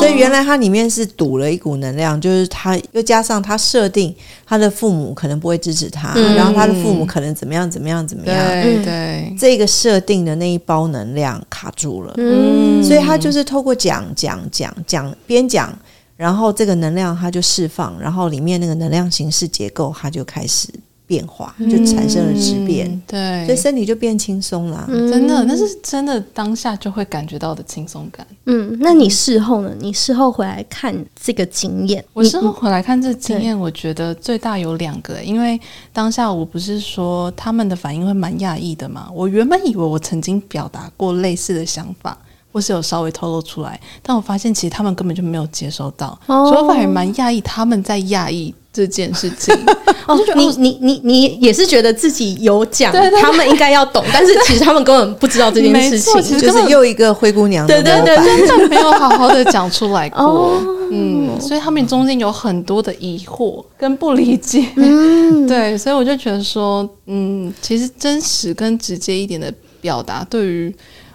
所以原来它里面是堵了一股能量，就是他又加上他设定他的父母可能不会支持他，然后他的父母可能怎么样怎么样怎么样。对对，这个设定的那一包能量卡住了，嗯，所以他就是透过讲讲讲讲边讲，然后这个能量它就释放，然后里面那个能量形式结构它就开始。变化就产生了质变，嗯，对，所以身体就变轻松了。嗯，真的，那是真的，当下就会感觉到的轻松感。嗯，那你事后呢？你事后回来看这个经验，我事后回来看这个经验，我觉得最大有两个，因为当下我不是说他们的反应会蛮讶异的嘛。我原本以为我曾经表达过类似的想法，或是有稍微透露出来，但我发现其实他们根本就没有接收到，哦，所以我反而蛮讶异他们在讶异。这件事情，哦，你你你你也是觉得自己有讲，他们应该要懂，但是其实他们根本不知道这件事情，就是又一个灰姑娘，对对对，真的没有好好的讲出来过，嗯，所以他们中间有很多的疑惑跟不理解，嗯，对，所以我就觉得说，嗯，其实真实跟直接一点的表达，对于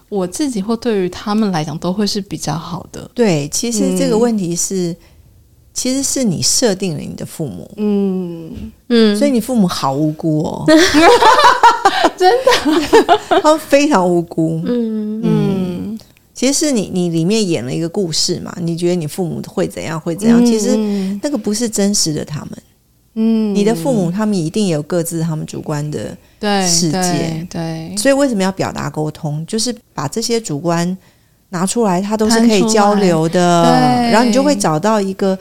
我自己或对于他们来讲，都会是比较好的。对，其实这个问题是。其实是你设定了你的父母，嗯。嗯，所以你父母好无辜哦，真的，他们非常无辜，嗯嗯，其实是你你里面演了一个故事嘛，你觉得你父母会怎样会怎样，其实那个不是真实的他们，嗯，你的父母他们一定有各自他们主观的世界，对，所以为什么要表达沟通，就是把这些主观拿出来，它都是可以交流的，然后你就会找到一个。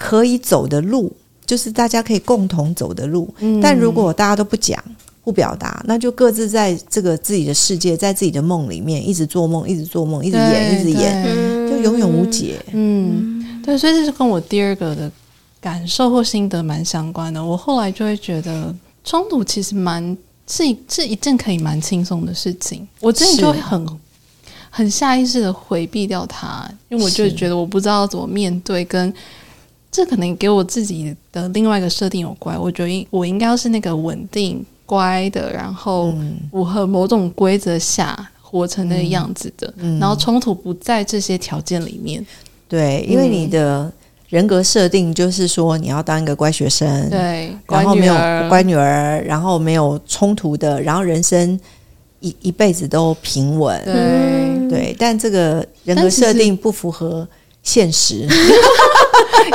可以走的路，就是大家可以共同走的路。嗯、但如果大家都不讲、不表达，那就各自在这个自己的世界，在自己的梦里面一直做梦，一直做梦，一直演，一直演，就永远无解。嗯，对，所以这是跟我第二个的感受或心得蛮相关的。我后来就会觉得，冲突其实蛮是一是一件可以蛮轻松的事情。我真的就会很很下意识的回避掉它，因为我就觉得我不知道怎么面对跟。这可能给我自己的另外一个设定有关，我觉得我应该要是那个稳定乖的，然后符合某种规则下活成那个样子的，然后冲突不在这些条件里面。对，因为你的人格设定就是说你要当一个乖学生，对，然后没有乖女儿，然后没有冲突的，然后人生一一辈子都平稳。对。对，但这个人格设定不符合现实。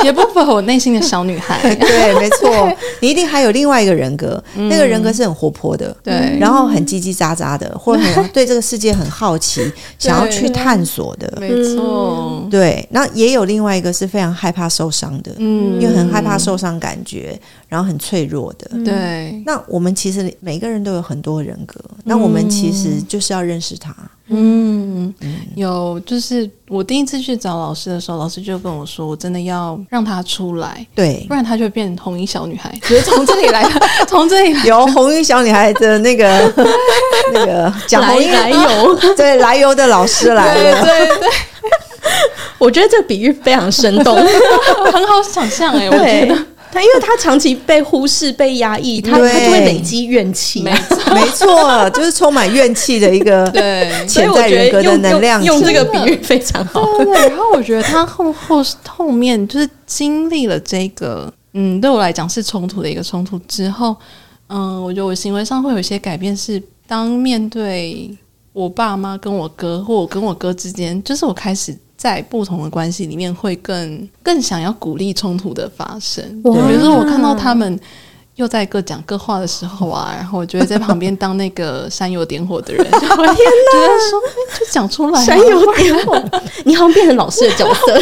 也不符合我内心的小女孩。对，没错，你一定还有另外一个人格，嗯、那个人格是很活泼的，对，然后很叽叽喳喳的，或者很对这个世界很好奇，想要去探索的，没错。对，那也有另外一个是非常害怕受伤的，嗯，因为很害怕受伤感觉，然后很脆弱的，对。那我们其实每个人都有很多人格，那我们其实就是要认识他。嗯，有，就是我第一次去找老师的时候，老师就跟我说，我真的要让她出来，对，不然她就变成红衣小女孩。从这里来的，从这里来。有红衣小女孩的那个 那个讲红衣来由，对，来由的老师来了，对对对。我觉得这个比喻非常生动，很好想象哎，我觉得。他因为他长期被忽视、被压抑，他对他就会累积怨气。没错，没错，就是充满怨气的一个 对潜在人格的能量用。用这个比喻非常好。对，对，然后我觉得他后后后面就是经历了这个，嗯，对我来讲是冲突的一个冲突之后，嗯，我觉得我行为上会有一些改变，是当面对我爸妈跟我哥，或我跟我哥之间，就是我开始。在不同的关系里面，会更更想要鼓励冲突的发生。对，比如说我看到他们又在各讲各话的时候啊，然后我就会在旁边当那个煽油点火的人。天哪，觉得说就讲出来，煽油点火，你好像变成老师的角色。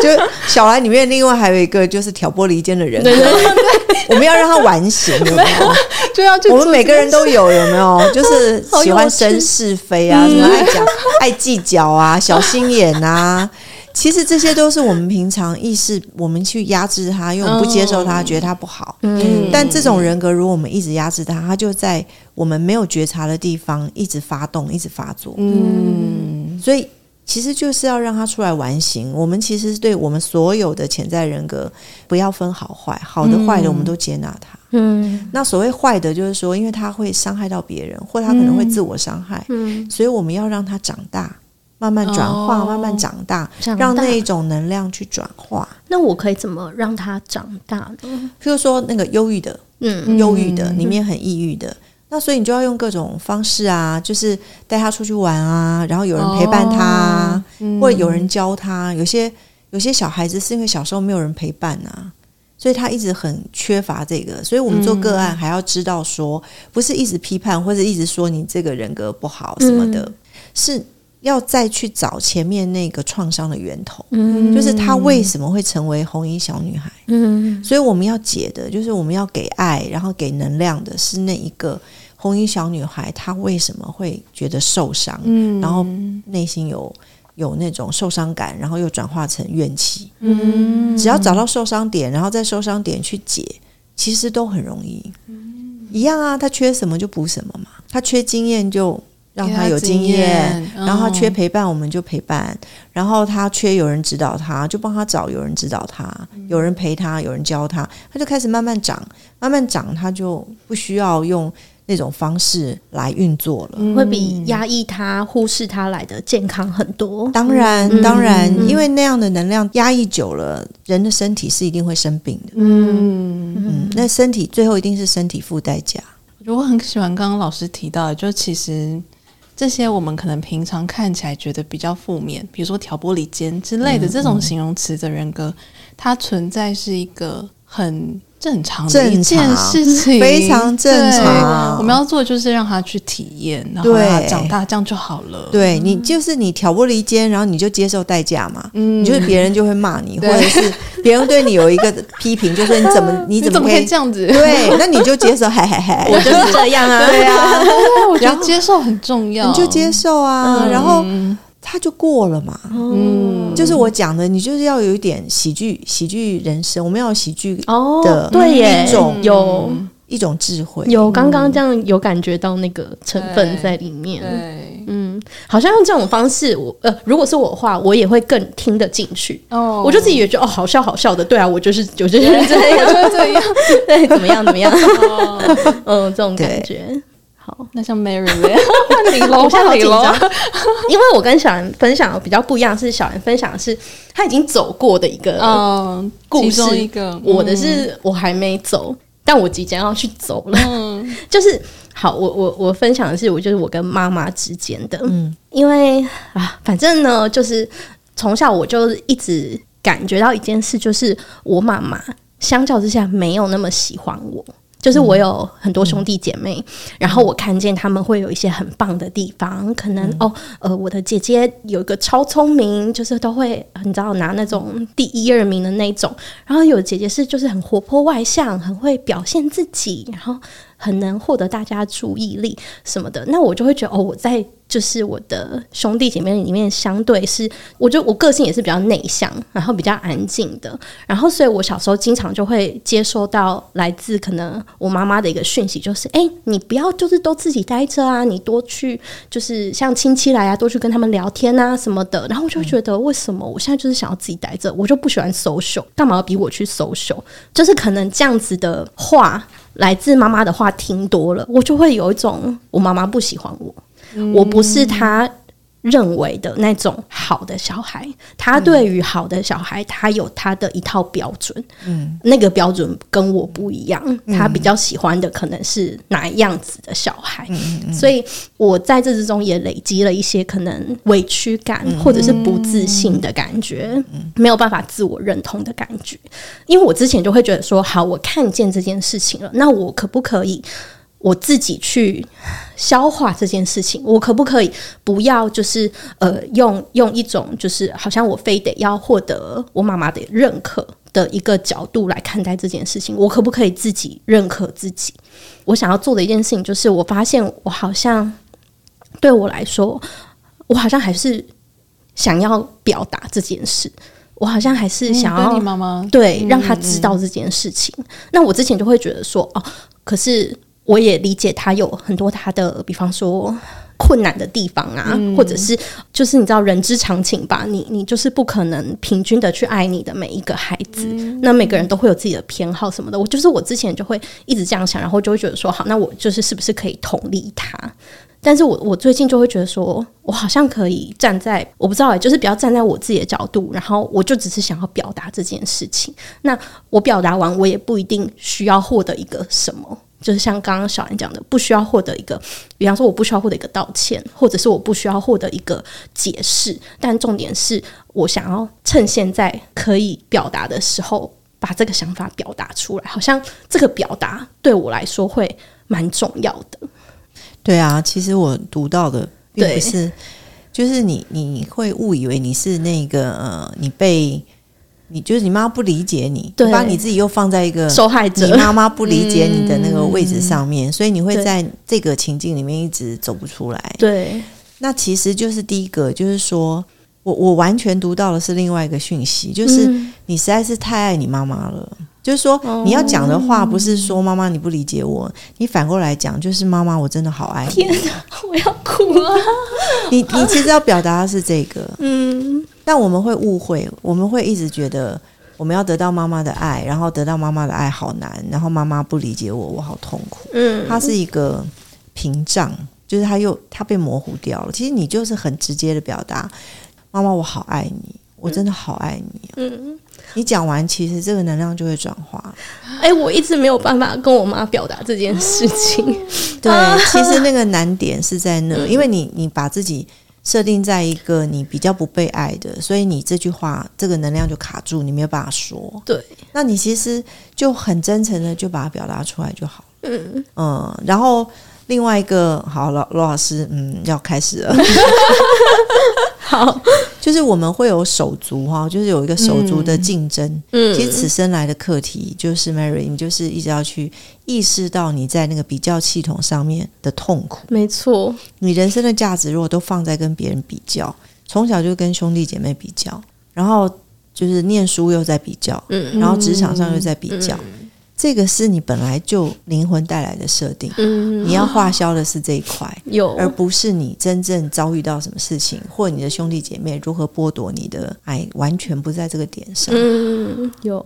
就小兰里面，另外还有一个就是挑拨离间的人。对对对，我们要让他完形，有没有？就要我们每个人都有，有没有？就是喜欢生是非啊，什么爱讲、爱计较啊，小心眼啊，其实这些都是我们平常意识，我们去压制他，因为我们不接受他，哦、觉得他不好。嗯，但这种人格，如果我们一直压制他，他就在我们没有觉察的地方一直发动，一直发作。嗯，所以其实就是要让他出来完形。我们其实对我们所有的潜在人格，不要分好坏，好的坏的我们都接纳他。嗯，那所谓坏的，就是说，因为他会伤害到别人，或他可能会自我伤害。嗯，所以我们要让他长大。慢慢转化，哦、慢慢长大，长大让那一种能量去转化。那我可以怎么让他长大呢？譬如说，那个忧郁的，嗯，忧郁的，里面很抑郁的，嗯、那所以你就要用各种方式啊，就是带他出去玩啊，然后有人陪伴他，哦嗯、或者有人教他。有些有些小孩子是因为小时候没有人陪伴啊，所以他一直很缺乏这个。所以我们做个案还要知道说，不是一直批判或者一直说你这个人格不好什么的，嗯、是。要再去找前面那个创伤的源头，嗯，就是她为什么会成为红衣小女孩，嗯，所以我们要解的，就是我们要给爱，然后给能量的是那一个红衣小女孩，她为什么会觉得受伤，嗯，然后内心有有那种受伤感，然后又转化成怨气，嗯，只要找到受伤点，然后在受伤点去解，其实都很容易，嗯，一样啊，她缺什么就补什么嘛，她缺经验就。让他有经验，然后他缺陪伴，我们就陪伴；然后他缺有人指导他，就帮他找有人指导他，有人陪他，有人教他，他就开始慢慢长，慢慢长，他就不需要用那种方式来运作了，会比压抑他、忽视他来的健康很多。当然，当然，因为那样的能量压抑久了，人的身体是一定会生病的。嗯嗯，那身体最后一定是身体付代价。我觉得我很喜欢刚刚老师提到的，就其实。这些我们可能平常看起来觉得比较负面，比如说挑拨离间之类的这种形容词的人格，它存在是一个很。正常的一件事情，非常正常。我们要做的就是让他去体验，然后让他长大，这样就好了。对，你就是你挑拨离间，然后你就接受代价嘛。嗯，就是别人就会骂你，或者是别人对你有一个批评，就说 你怎么你怎么可以这样子？对，那你就接受，嗨嗨嗨，我就是这样啊。对啊，我觉得接受很重要，你就接受啊，然后。他就过了嘛，嗯，就是我讲的，你就是要有一点喜剧，喜剧人生，我们要有喜剧的，对耶，一种有。一种智慧，有刚刚这样有感觉到那个成分在里面，对，嗯，好像用这种方式，我呃，如果是我的话，我也会更听得进去，哦，我就自己也觉得哦，好笑好笑的，对啊，我就是 就就是这样，这样，对，怎么样怎么样，嗯，这种感觉。好，那像 Mary 嘞，你楼下好紧张，因为我跟小兰分享的比较不一样，是小兰分享的是他已经走过的一个嗯故事，一个嗯、我的是我还没走，但我即将要去走了。嗯、就是好，我我我分享的是我就是我跟妈妈之间的，嗯，因为啊，反正呢，就是从小我就一直感觉到一件事，就是我妈妈相较之下没有那么喜欢我。就是我有很多兄弟姐妹，嗯、然后我看见他们会有一些很棒的地方，可能、嗯、哦，呃，我的姐姐有一个超聪明，就是都会你知道拿那种第一二名的那种，然后有姐姐是就是很活泼外向，很会表现自己，然后。很能获得大家注意力什么的，那我就会觉得哦，我在就是我的兄弟姐妹里面，相对是，我觉得我个性也是比较内向，然后比较安静的，然后所以我小时候经常就会接收到来自可能我妈妈的一个讯息，就是哎，你不要就是都自己待着啊，你多去就是像亲戚来啊，多去跟他们聊天啊什么的，然后我就会觉得为什么我现在就是想要自己待着，我就不喜欢 social，干嘛要逼我去 social？就是可能这样子的话。来自妈妈的话听多了，我就会有一种我妈妈不喜欢我，我不是她认为的那种好的小孩，他对于好的小孩，他有他的一套标准，嗯，那个标准跟我不一样，他比较喜欢的可能是哪样子的小孩，嗯、所以我在这之中也累积了一些可能委屈感或者是不自信的感觉，没有办法自我认同的感觉，因为我之前就会觉得说，好，我看见这件事情了，那我可不可以？我自己去消化这件事情，我可不可以不要就是呃用用一种就是好像我非得要获得我妈妈的认可的一个角度来看待这件事情？我可不可以自己认可自己？我想要做的一件事情就是，我发现我好像对我来说，我好像还是想要表达这件事，我好像还是想要、嗯、你妈妈对、嗯、让他知道这件事情。嗯、那我之前就会觉得说，哦，可是我也理解他有很多他的，比方说。困难的地方啊，嗯、或者是就是你知道人之常情吧，你你就是不可能平均的去爱你的每一个孩子，嗯、那每个人都会有自己的偏好什么的。我就是我之前就会一直这样想，然后就会觉得说，好，那我就是是不是可以同理他？但是我我最近就会觉得说，我好像可以站在我不知道哎，就是比较站在我自己的角度，然后我就只是想要表达这件事情。那我表达完，我也不一定需要获得一个什么。就是像刚刚小兰讲的，不需要获得一个，比方说我不需要获得一个道歉，或者是我不需要获得一个解释，但重点是我想要趁现在可以表达的时候，把这个想法表达出来，好像这个表达对我来说会蛮重要的。对啊，其实我读到的并不是，就是你你会误以为你是那个呃，你被。你就是你妈妈不理解你，对，把你自己又放在一个受害者，你妈妈不理解你的那个位置上面，嗯、所以你会在这个情境里面一直走不出来。对，那其实就是第一个，就是说我我完全读到的是另外一个讯息，就是你实在是太爱你妈妈了。嗯、就是说你要讲的话，不是说妈妈你不理解我，你反过来讲，就是妈妈我真的好爱你。天哪，我要哭了。你你其实要表达的是这个，嗯。但我们会误会，我们会一直觉得我们要得到妈妈的爱，然后得到妈妈的爱好难，然后妈妈不理解我，我好痛苦。嗯，它是一个屏障，就是它又它被模糊掉了。其实你就是很直接的表达，妈妈我好爱你，我真的好爱你。嗯，你讲完，其实这个能量就会转化。哎，我一直没有办法跟我妈表达这件事情。对，其实那个难点是在那，因为你你把自己。设定在一个你比较不被爱的，所以你这句话这个能量就卡住，你没有办法说。对，那你其实就很真诚的就把它表达出来就好。嗯嗯，然后另外一个，好了，罗老师，嗯，要开始了。好，就是我们会有手足哈，就是有一个手足的竞争。嗯，其实此生来的课题就是 Mary，你就是一直要去意识到你在那个比较系统上面的痛苦。没错，你人生的价值如果都放在跟别人比较，从小就跟兄弟姐妹比较，然后就是念书又在比较，嗯，然后职场上又在比较。嗯嗯这个是你本来就灵魂带来的设定，嗯，你要化消的是这一块，有，而不是你真正遭遇到什么事情，或你的兄弟姐妹如何剥夺你的爱，完全不在这个点上。嗯，有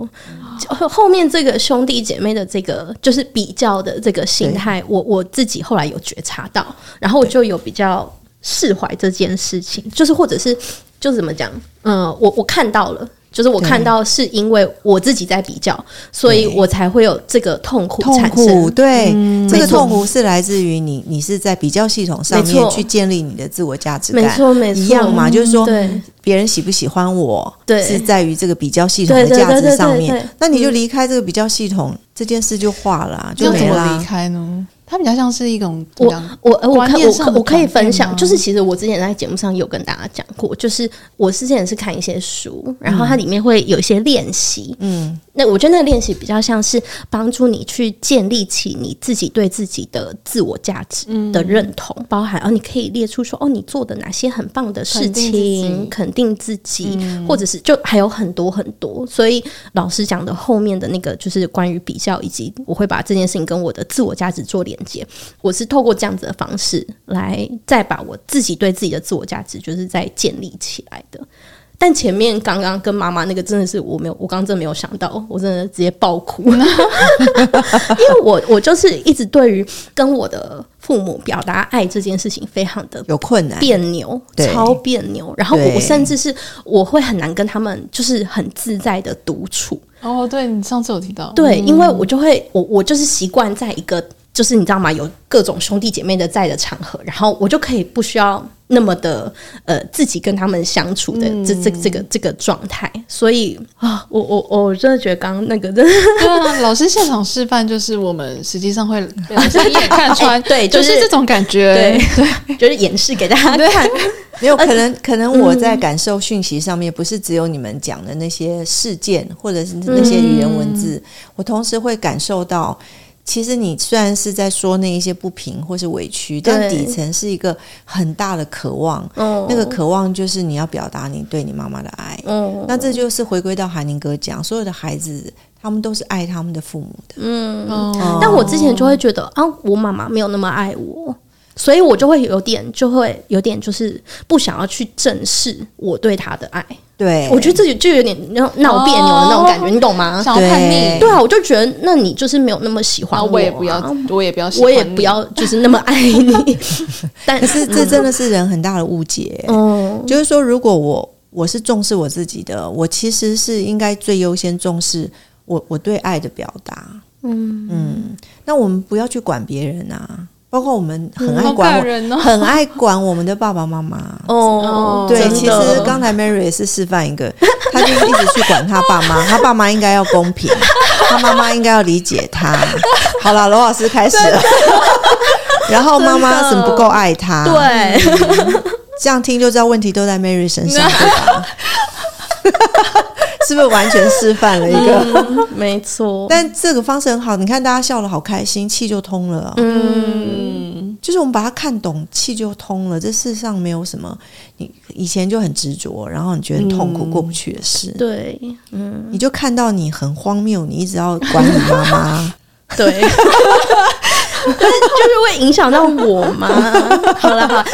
后后面这个兄弟姐妹的这个就是比较的这个心态，我我自己后来有觉察到，然后我就有比较释怀这件事情，就是或者是就是怎么讲，嗯，我我看到了。就是我看到是因为我自己在比较，所以我才会有这个痛苦产生。痛苦，对，嗯、这个痛苦是来自于你，你是在比较系统上面去建立你的自我价值感，没错，没错，一样嘛。就是说，别人喜不喜欢我，对，是在于这个比较系统的价值上面。那你就离开这个比较系统，嗯、这件事就化了、啊，就没了。离开呢？它比较像是一种我我我可我我可以分享，就是其实我之前在节目上有跟大家讲过，就是我之前是看一些书，然后它里面会有一些练习，嗯，那我觉得那个练习比较像是帮助你去建立起你自己对自己的自我价值的认同，嗯、包含哦，你可以列出说哦，你做的哪些很棒的事情，肯定自己，自己嗯、或者是就还有很多很多，所以老师讲的后面的那个就是关于比较，以及我会把这件事情跟我的自我价值做连接。我是透过这样子的方式来再把我自己对自己的自我价值，就是再建立起来的。但前面刚刚跟妈妈那个真的是我没有，我刚刚真的没有想到，我真的直接爆哭，因为我我就是一直对于跟我的父母表达爱这件事情非常的有困难、别扭，超别扭。然后我我甚至是我会很难跟他们就是很自在的独处。哦，对，你上次有提到，对，因为我就会我我就是习惯在一个。就是你知道吗？有各种兄弟姐妹的在的场合，然后我就可以不需要那么的呃自己跟他们相处的这这这个这个状态。所以啊，我我我真的觉得刚刚那个真的 对啊，老师现场示范就是我们实际上会老师一眼看穿，对，就是这种感觉，对对，就是演示给大家看。没有可能，可能我在感受讯息上面，不是只有你们讲的那些事件或者是那些语言文字，我同时会感受到。其实你虽然是在说那一些不平或是委屈，但底层是一个很大的渴望。那个渴望就是你要表达你对你妈妈的爱。那这就是回归到韩宁哥讲，所有的孩子他们都是爱他们的父母的。嗯，但我之前就会觉得啊，我妈妈没有那么爱我。所以我就会有点，就会有点，就是不想要去正视我对她的爱。对，我觉得自己就有点闹闹别扭的那种感觉，哦、你懂吗？想要叛逆。对啊，我就觉得，那你就是没有那么喜欢我，啊，我也不要，我也不要，我也不要，就是那么爱你。但是这真的是人很大的误解。嗯，就是说，如果我我是重视我自己的，我其实是应该最优先重视我我对爱的表达。嗯嗯，那我们不要去管别人啊。包括我们很爱管我，嗯哦、很爱管我们的爸爸妈妈。哦，对，其实刚才 Mary 也是示范一个，他就一直去管他爸妈，他爸妈应该要公平，他妈妈应该要理解他。好了，罗老师开始了。然后妈妈怎么不够爱他？对、嗯，这样听就知道问题都在 Mary 身上，对吧？是不是完全示范了一个？嗯、没错，但这个方式很好。你看，大家笑得好开心，气就通了。嗯，就是我们把它看懂，气就通了。这世上没有什么你以前就很执着，然后你觉得很痛苦、过不去的事。嗯、对，嗯，你就看到你很荒谬，你一直要管你妈妈。对。就是会影响到我吗？好了好，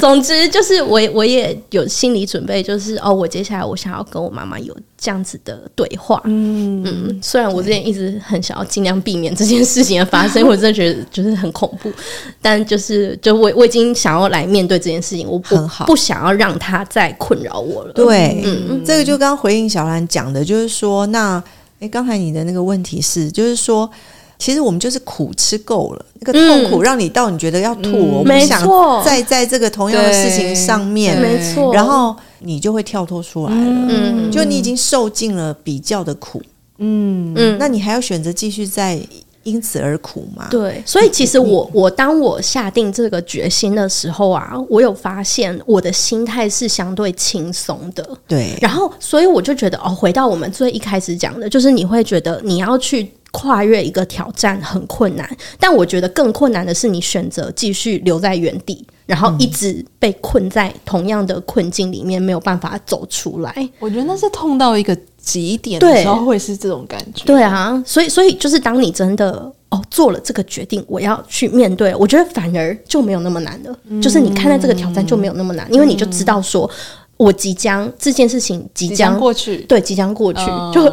总之就是我我也有心理准备，就是哦，我接下来我想要跟我妈妈有这样子的对话。嗯嗯，虽然我之前一直很想要尽量避免这件事情的发生，我真的觉得就是很恐怖，但就是就我我已经想要来面对这件事情，我不很好不想要让他再困扰我了。对，嗯，这个就刚刚回应小兰讲的，就是说，那哎，刚才你的那个问题是，就是说。其实我们就是苦吃够了，那个痛苦让你到你觉得要吐，嗯、我不想再在这个同样的事情上面，没错，然后你就会跳脱出来了，嗯，就你已经受尽了比较的苦，嗯。嗯，那你还要选择继续在因此而苦吗？对，所以其实我我当我下定这个决心的时候啊，我有发现我的心态是相对轻松的，对，然后所以我就觉得哦，回到我们最一开始讲的，就是你会觉得你要去。跨越一个挑战很困难，但我觉得更困难的是你选择继续留在原地，然后一直被困在同样的困境里面，没有办法走出来。我觉得那是痛到一个极点的时候会是这种感觉。对啊，所以所以就是当你真的哦做了这个决定，我要去面对，我觉得反而就没有那么难了。嗯、就是你看待这个挑战就没有那么难，嗯、因为你就知道说。我即将这件事情即将过去，对，即将过去，就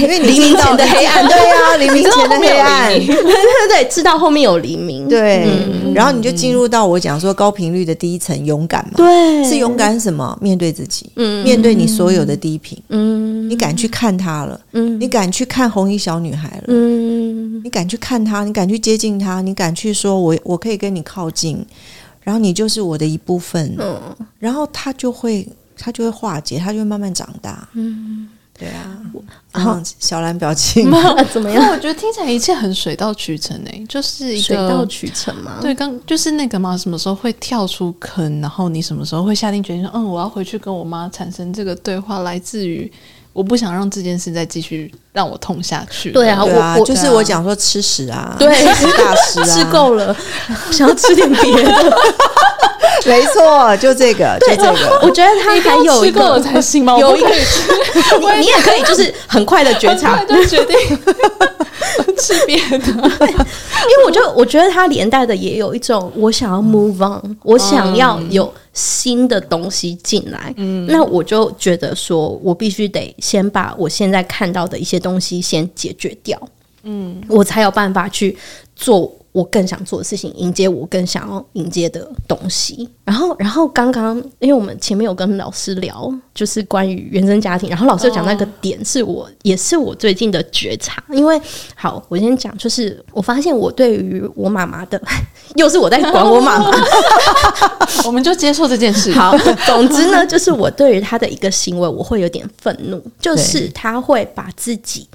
因为黎明前的黑暗，对呀，黎明前的黑暗，对对对，知道后面有黎明，对，然后你就进入到我讲说高频率的第一层勇敢嘛，对，是勇敢什么？面对自己，面对你所有的低频，嗯，你敢去看他了，嗯，你敢去看红衣小女孩了，嗯，你敢去看他，你敢去接近他，你敢去说我我可以跟你靠近，然后你就是我的一部分，嗯，然后他就会。他就会化解，他就会慢慢长大。嗯，对啊。然后小兰表情 怎么样？我觉得听起来一切很水到渠成诶，就是一个水到渠成嘛。对，刚就是那个嘛，什么时候会跳出坑？然后你什么时候会下定决心说，嗯，我要回去跟我妈产生这个对话？来自于我不想让这件事再继续让我痛下去。对啊，我就是我讲说吃屎啊，对，吃大屎啊，吃够了，想要吃点别的。没错，就这个，就这个。我觉得他还有一个才行吗？有一个，你 你也可以，就是很快的觉察，就决定 吃别的。因为我就我觉得他连带的也有一种，我想要 move on，我想要有新的东西进来。嗯，那我就觉得说，我必须得先把我现在看到的一些东西先解决掉。嗯，我才有办法去做。我更想做的事情，迎接我更想要迎接的东西。然后，然后刚刚，因为我们前面有跟老师聊，就是关于原生家庭。然后老师有讲那个点，是我、oh. 也是我最近的觉察。因为，好，我先讲，就是我发现我对于我妈妈的，又是我在管我妈妈，我们就接受这件事。好，总之呢，就是我对于她的一个行为，我会有点愤怒，就是她会把自己。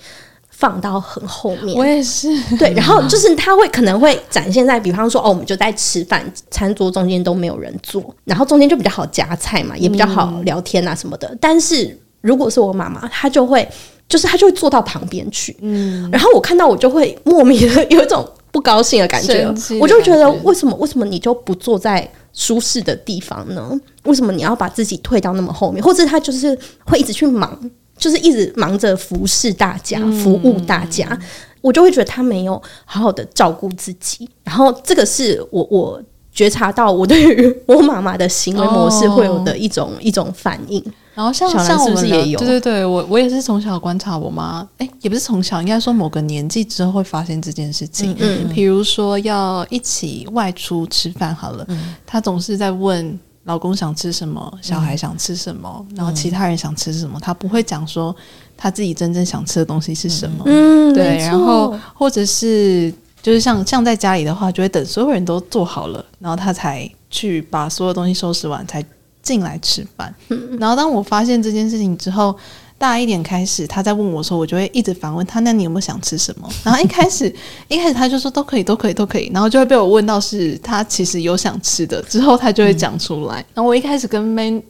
放到很后面，我也是。对，然后就是他会可能会展现在，比方说，哦，我们就在吃饭，餐桌中间都没有人坐，然后中间就比较好夹菜嘛，也比较好聊天啊什么的。嗯、但是如果是我妈妈，她就会就是她就会坐到旁边去，嗯，然后我看到我就会莫名的有一种不高兴的感觉，我就觉得为什么为什么你就不坐在舒适的地方呢？为什么你要把自己退到那么后面？或者他就是会一直去忙，就是一直忙着服侍大家，服务大家，嗯、我就会觉得他没有好好的照顾自己。然后这个是我我觉察到我对于我妈妈的行为模式会有的一种、哦、一种反应。然后像像我们也有，对对对，我我也是从小观察我妈，哎，也不是从小，应该说某个年纪之后会发现这件事情。嗯，嗯，比如说要一起外出吃饭好了，嗯，她总是在问老公想吃什么，小孩想吃什么，嗯，然后其他人想吃什么，他不会讲说他自己真正想吃的东西是什么。嗯，对，然后或者是就是像像在家里的话，就会等所有人都做好了，然后他才去把所有东西收拾完才。进来吃饭，然后当我发现这件事情之后，大一点开始，他在问我的时候，我就会一直反问他：“那你有没有想吃什么？” 然后一开始，一开始他就说：“都可以，都可以，都可以。”然后就会被我问到是他其实有想吃的，之后他就会讲出来。然后我一开始跟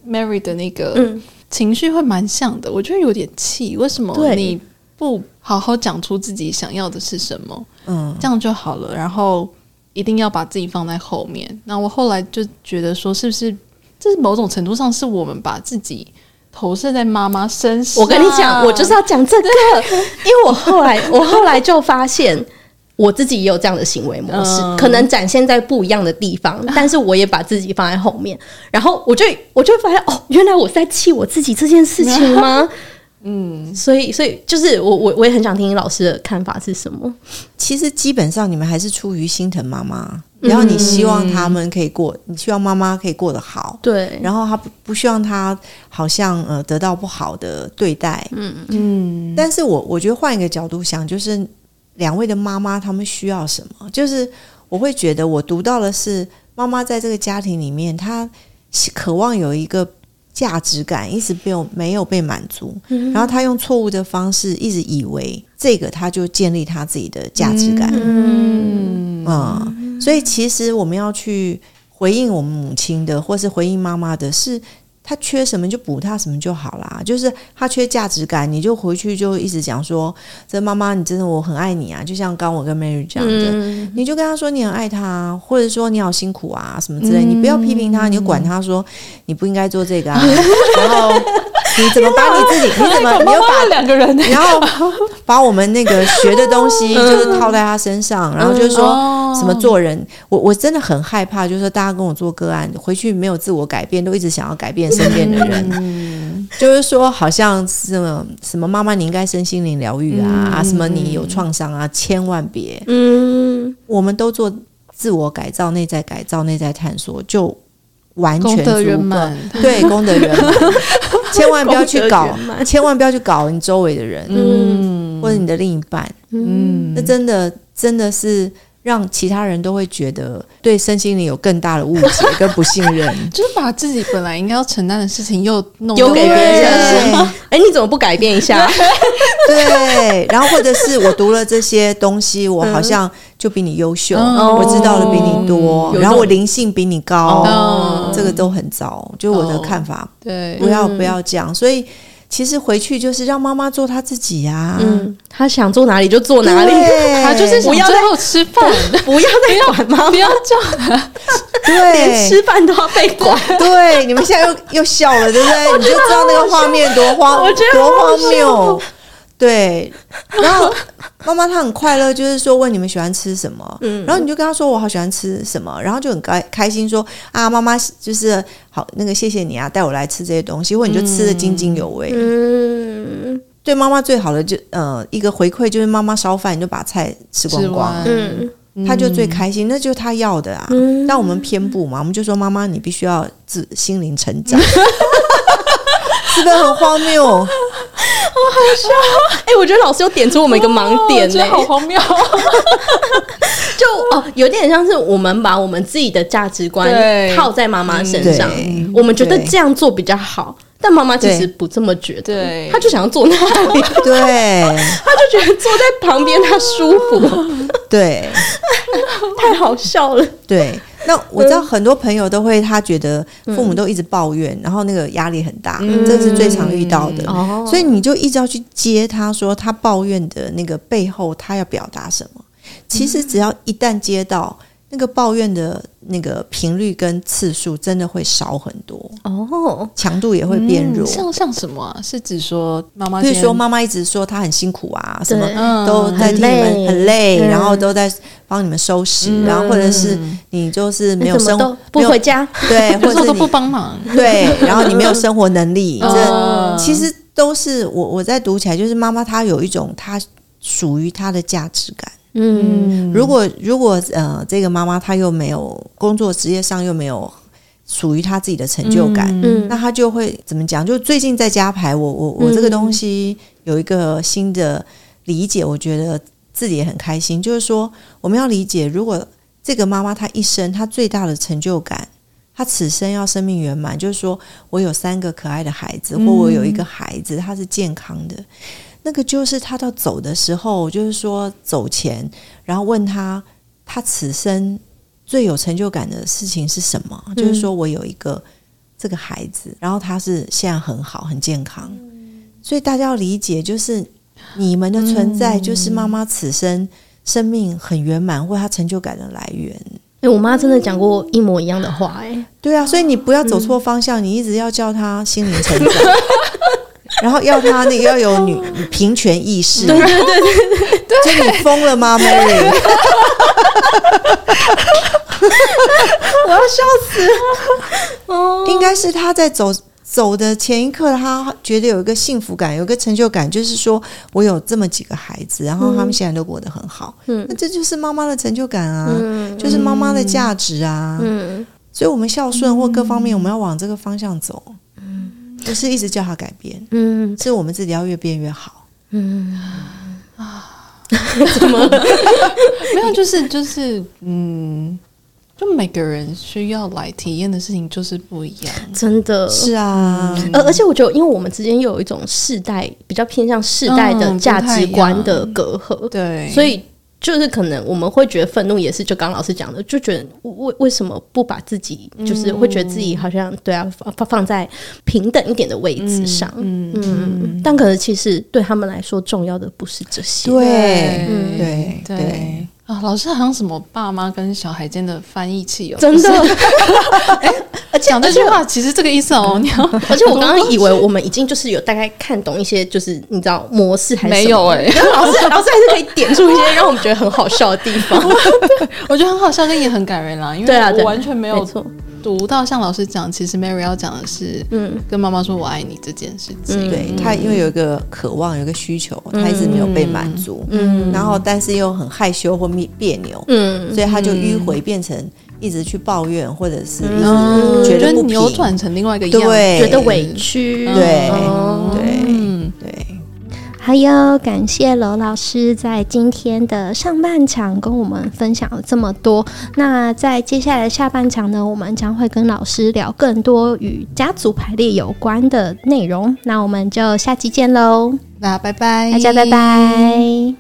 Mary 的那个情绪会蛮像的，我觉得有点气，为什么你不好好讲出自己想要的是什么？嗯，这样就好了。然后一定要把自己放在后面。那我后来就觉得说，是不是？这是某种程度上是我们把自己投射在妈妈身上。我跟你讲，我就是要讲这个，因为我后来我后来就发现我自己也有这样的行为模式，嗯、可能展现在不一样的地方，但是我也把自己放在后面，然后我就我就发现哦，原来我在气我自己这件事情吗？嗯，所以所以就是我我我也很想听听老师的看法是什么。其实基本上你们还是出于心疼妈妈。然后你希望他们可以过，嗯、你希望妈妈可以过得好，对。然后他不不希望他好像呃得到不好的对待，嗯嗯。但是我我觉得换一个角度想，就是两位的妈妈他们需要什么？就是我会觉得我读到的是妈妈在这个家庭里面，她渴望有一个价值感，一直没有没有被满足，嗯、然后他用错误的方式一直以为这个他就建立他自己的价值感，嗯。嗯所以，其实我们要去回应我们母亲的，或是回应妈妈的，是她缺什么就补他什么就好啦。就是他缺价值感，你就回去就一直讲说：“这妈妈，你真的我很爱你啊！”就像刚我跟 Mary 讲的，嗯、你就跟他说你很爱他，或者说你好辛苦啊什么之类，嗯、你不要批评他，你就管他说你不应该做这个啊，然后。你怎么把你自己？你怎么？你又把两个人，然后把我们那个学的东西，就是套在他身上，然后就是说什么做人，我我真的很害怕，就是说大家跟我做个案，回去没有自我改变，都一直想要改变身边的人，就是说好像什么什么妈妈你应该身心灵疗愈啊啊，什么你有创伤啊，千万别，嗯，我们都做自我改造、内在改造、内在探索，就完全足够，对，功德圆满。千万不要去搞，千万不要去搞你周围的人，嗯，或者你的另一半，嗯，那真的真的是让其他人都会觉得对身心灵有更大的误解跟不信任，就是把自己本来应该要承担的事情又弄丢给别人。哎，你怎么不改变一下？对，然后或者是我读了这些东西，我好像就比你优秀，我知道的比你多，然后我灵性比你高，这个都很糟，就我的看法。对，不要不要这样。所以其实回去就是让妈妈做她自己呀，嗯，她想做哪里就做哪里，她就是不要最后吃饭，不要再管妈妈，不要叫她，对，连吃饭都要被管。对，你们现在又又笑了，对不对？你就知道那个画面多荒，我觉得多荒谬。对，然后妈妈她很快乐，就是说问你们喜欢吃什么，嗯，然后你就跟她说我好喜欢吃什么，然后就很开开心说啊，妈妈就是好那个谢谢你啊，带我来吃这些东西，或者你就吃的津津有味，嗯，对妈妈最好的就呃一个回馈就是妈妈烧饭你就把菜吃光光，嗯，她就最开心，那就是她要的啊，但我们偏不嘛，我们就说妈妈你必须要自心灵成长，是不是很荒谬？好好笑！哎、欸，我觉得老师又点出我们一个盲点呢、欸，好荒谬。就哦，有点像是我们把我们自己的价值观套在妈妈身上，嗯、我们觉得这样做比较好，但妈妈其实不这么觉得，她就想要坐那里，对，她就觉得坐在旁边她舒服，对，太好笑了，对。那我知道很多朋友都会，他觉得父母都一直抱怨，嗯、然后那个压力很大，嗯、这是最常遇到的。嗯、所以你就一直要去接他说他抱怨的那个背后，他要表达什么。其实只要一旦接到。那个抱怨的那个频率跟次数真的会少很多。哦，强度也会变弱。嗯、像像什么啊？是指说妈妈，比如说妈妈一直说她很辛苦啊，什么都在替你们很累，然后都在帮你们收拾，嗯、然后或者是你就是没有生活不回家，对，或者都不帮忙，对，然后你没有生活能力，这其实都是我我在读起来，就是妈妈她有一种她属于她的价值感。嗯，如果如果呃，这个妈妈她又没有工作，职业上又没有属于她自己的成就感，嗯，那她就会怎么讲？就最近在家排我我我这个东西有一个新的理解，我觉得自己也很开心。就是说，我们要理解，如果这个妈妈她一生她最大的成就感，她此生要生命圆满，就是说我有三个可爱的孩子，或我有一个孩子，他是健康的。那个就是他到走的时候，就是说走前，然后问他，他此生最有成就感的事情是什么？嗯、就是说我有一个这个孩子，然后他是现在很好，很健康。嗯、所以大家要理解，就是你们的存在，就是妈妈此生生命很圆满，或他成就感的来源。哎、欸，我妈真的讲过一模一样的话、欸，哎，对啊，所以你不要走错方向，嗯、你一直要叫他心灵成长。然后要他那个要有女平权意识，对对对对对，就你疯了吗，Mary？我要笑死！哦，应该是他在走走的前一刻，他觉得有一个幸福感，有一个成就感，就是说我有这么几个孩子，然后他们现在都过得很好。嗯，那这就是妈妈的成就感啊，嗯、就是妈妈的价值啊。嗯，所以我们孝顺或各方面，我们要往这个方向走。不是一直叫他改变，嗯，是我们自己要越变越好，嗯。啊，怎么没有？就是就是，嗯，就每个人需要来体验的事情就是不一样，真的。是啊。而而且我觉得，因为我们之间又有一种世代比较偏向世代的价值观的隔阂，对，所以。就是可能我们会觉得愤怒，也是就刚刚老师讲的，就觉得为为什么不把自己，就是会觉得自己好像对啊，放放在平等一点的位置上，嗯，嗯，但可能其实对他们来说重要的不是这些，对，嗯、对对。对啊，老师好像什么爸妈跟小孩间的翻译器哦，真的。而且讲这句话其实这个意思哦，你而且我刚刚以为我们已经就是有大概看懂一些，就是你知道模式还是没有哎？老师老师还是可以点出一些让我们觉得很好笑的地方。我觉得很好笑，但也很感人啦，因为我完全没有错。读到像老师讲，其实 Mary 要讲的是，嗯，跟妈妈说我爱你这件事情。对，他因为有一个渴望，有一个需求，他一直没有被满足，嗯，然后但是又很害羞或别别扭，嗯，所以他就迂回变成一直去抱怨，或者是一直觉得不平，扭转成另外一个样，觉得委屈，对。对。还有，感谢罗老师在今天的上半场跟我们分享了这么多。那在接下来的下半场呢，我们将会跟老师聊更多与家族排列有关的内容。那我们就下期见喽！那拜拜，大家拜拜。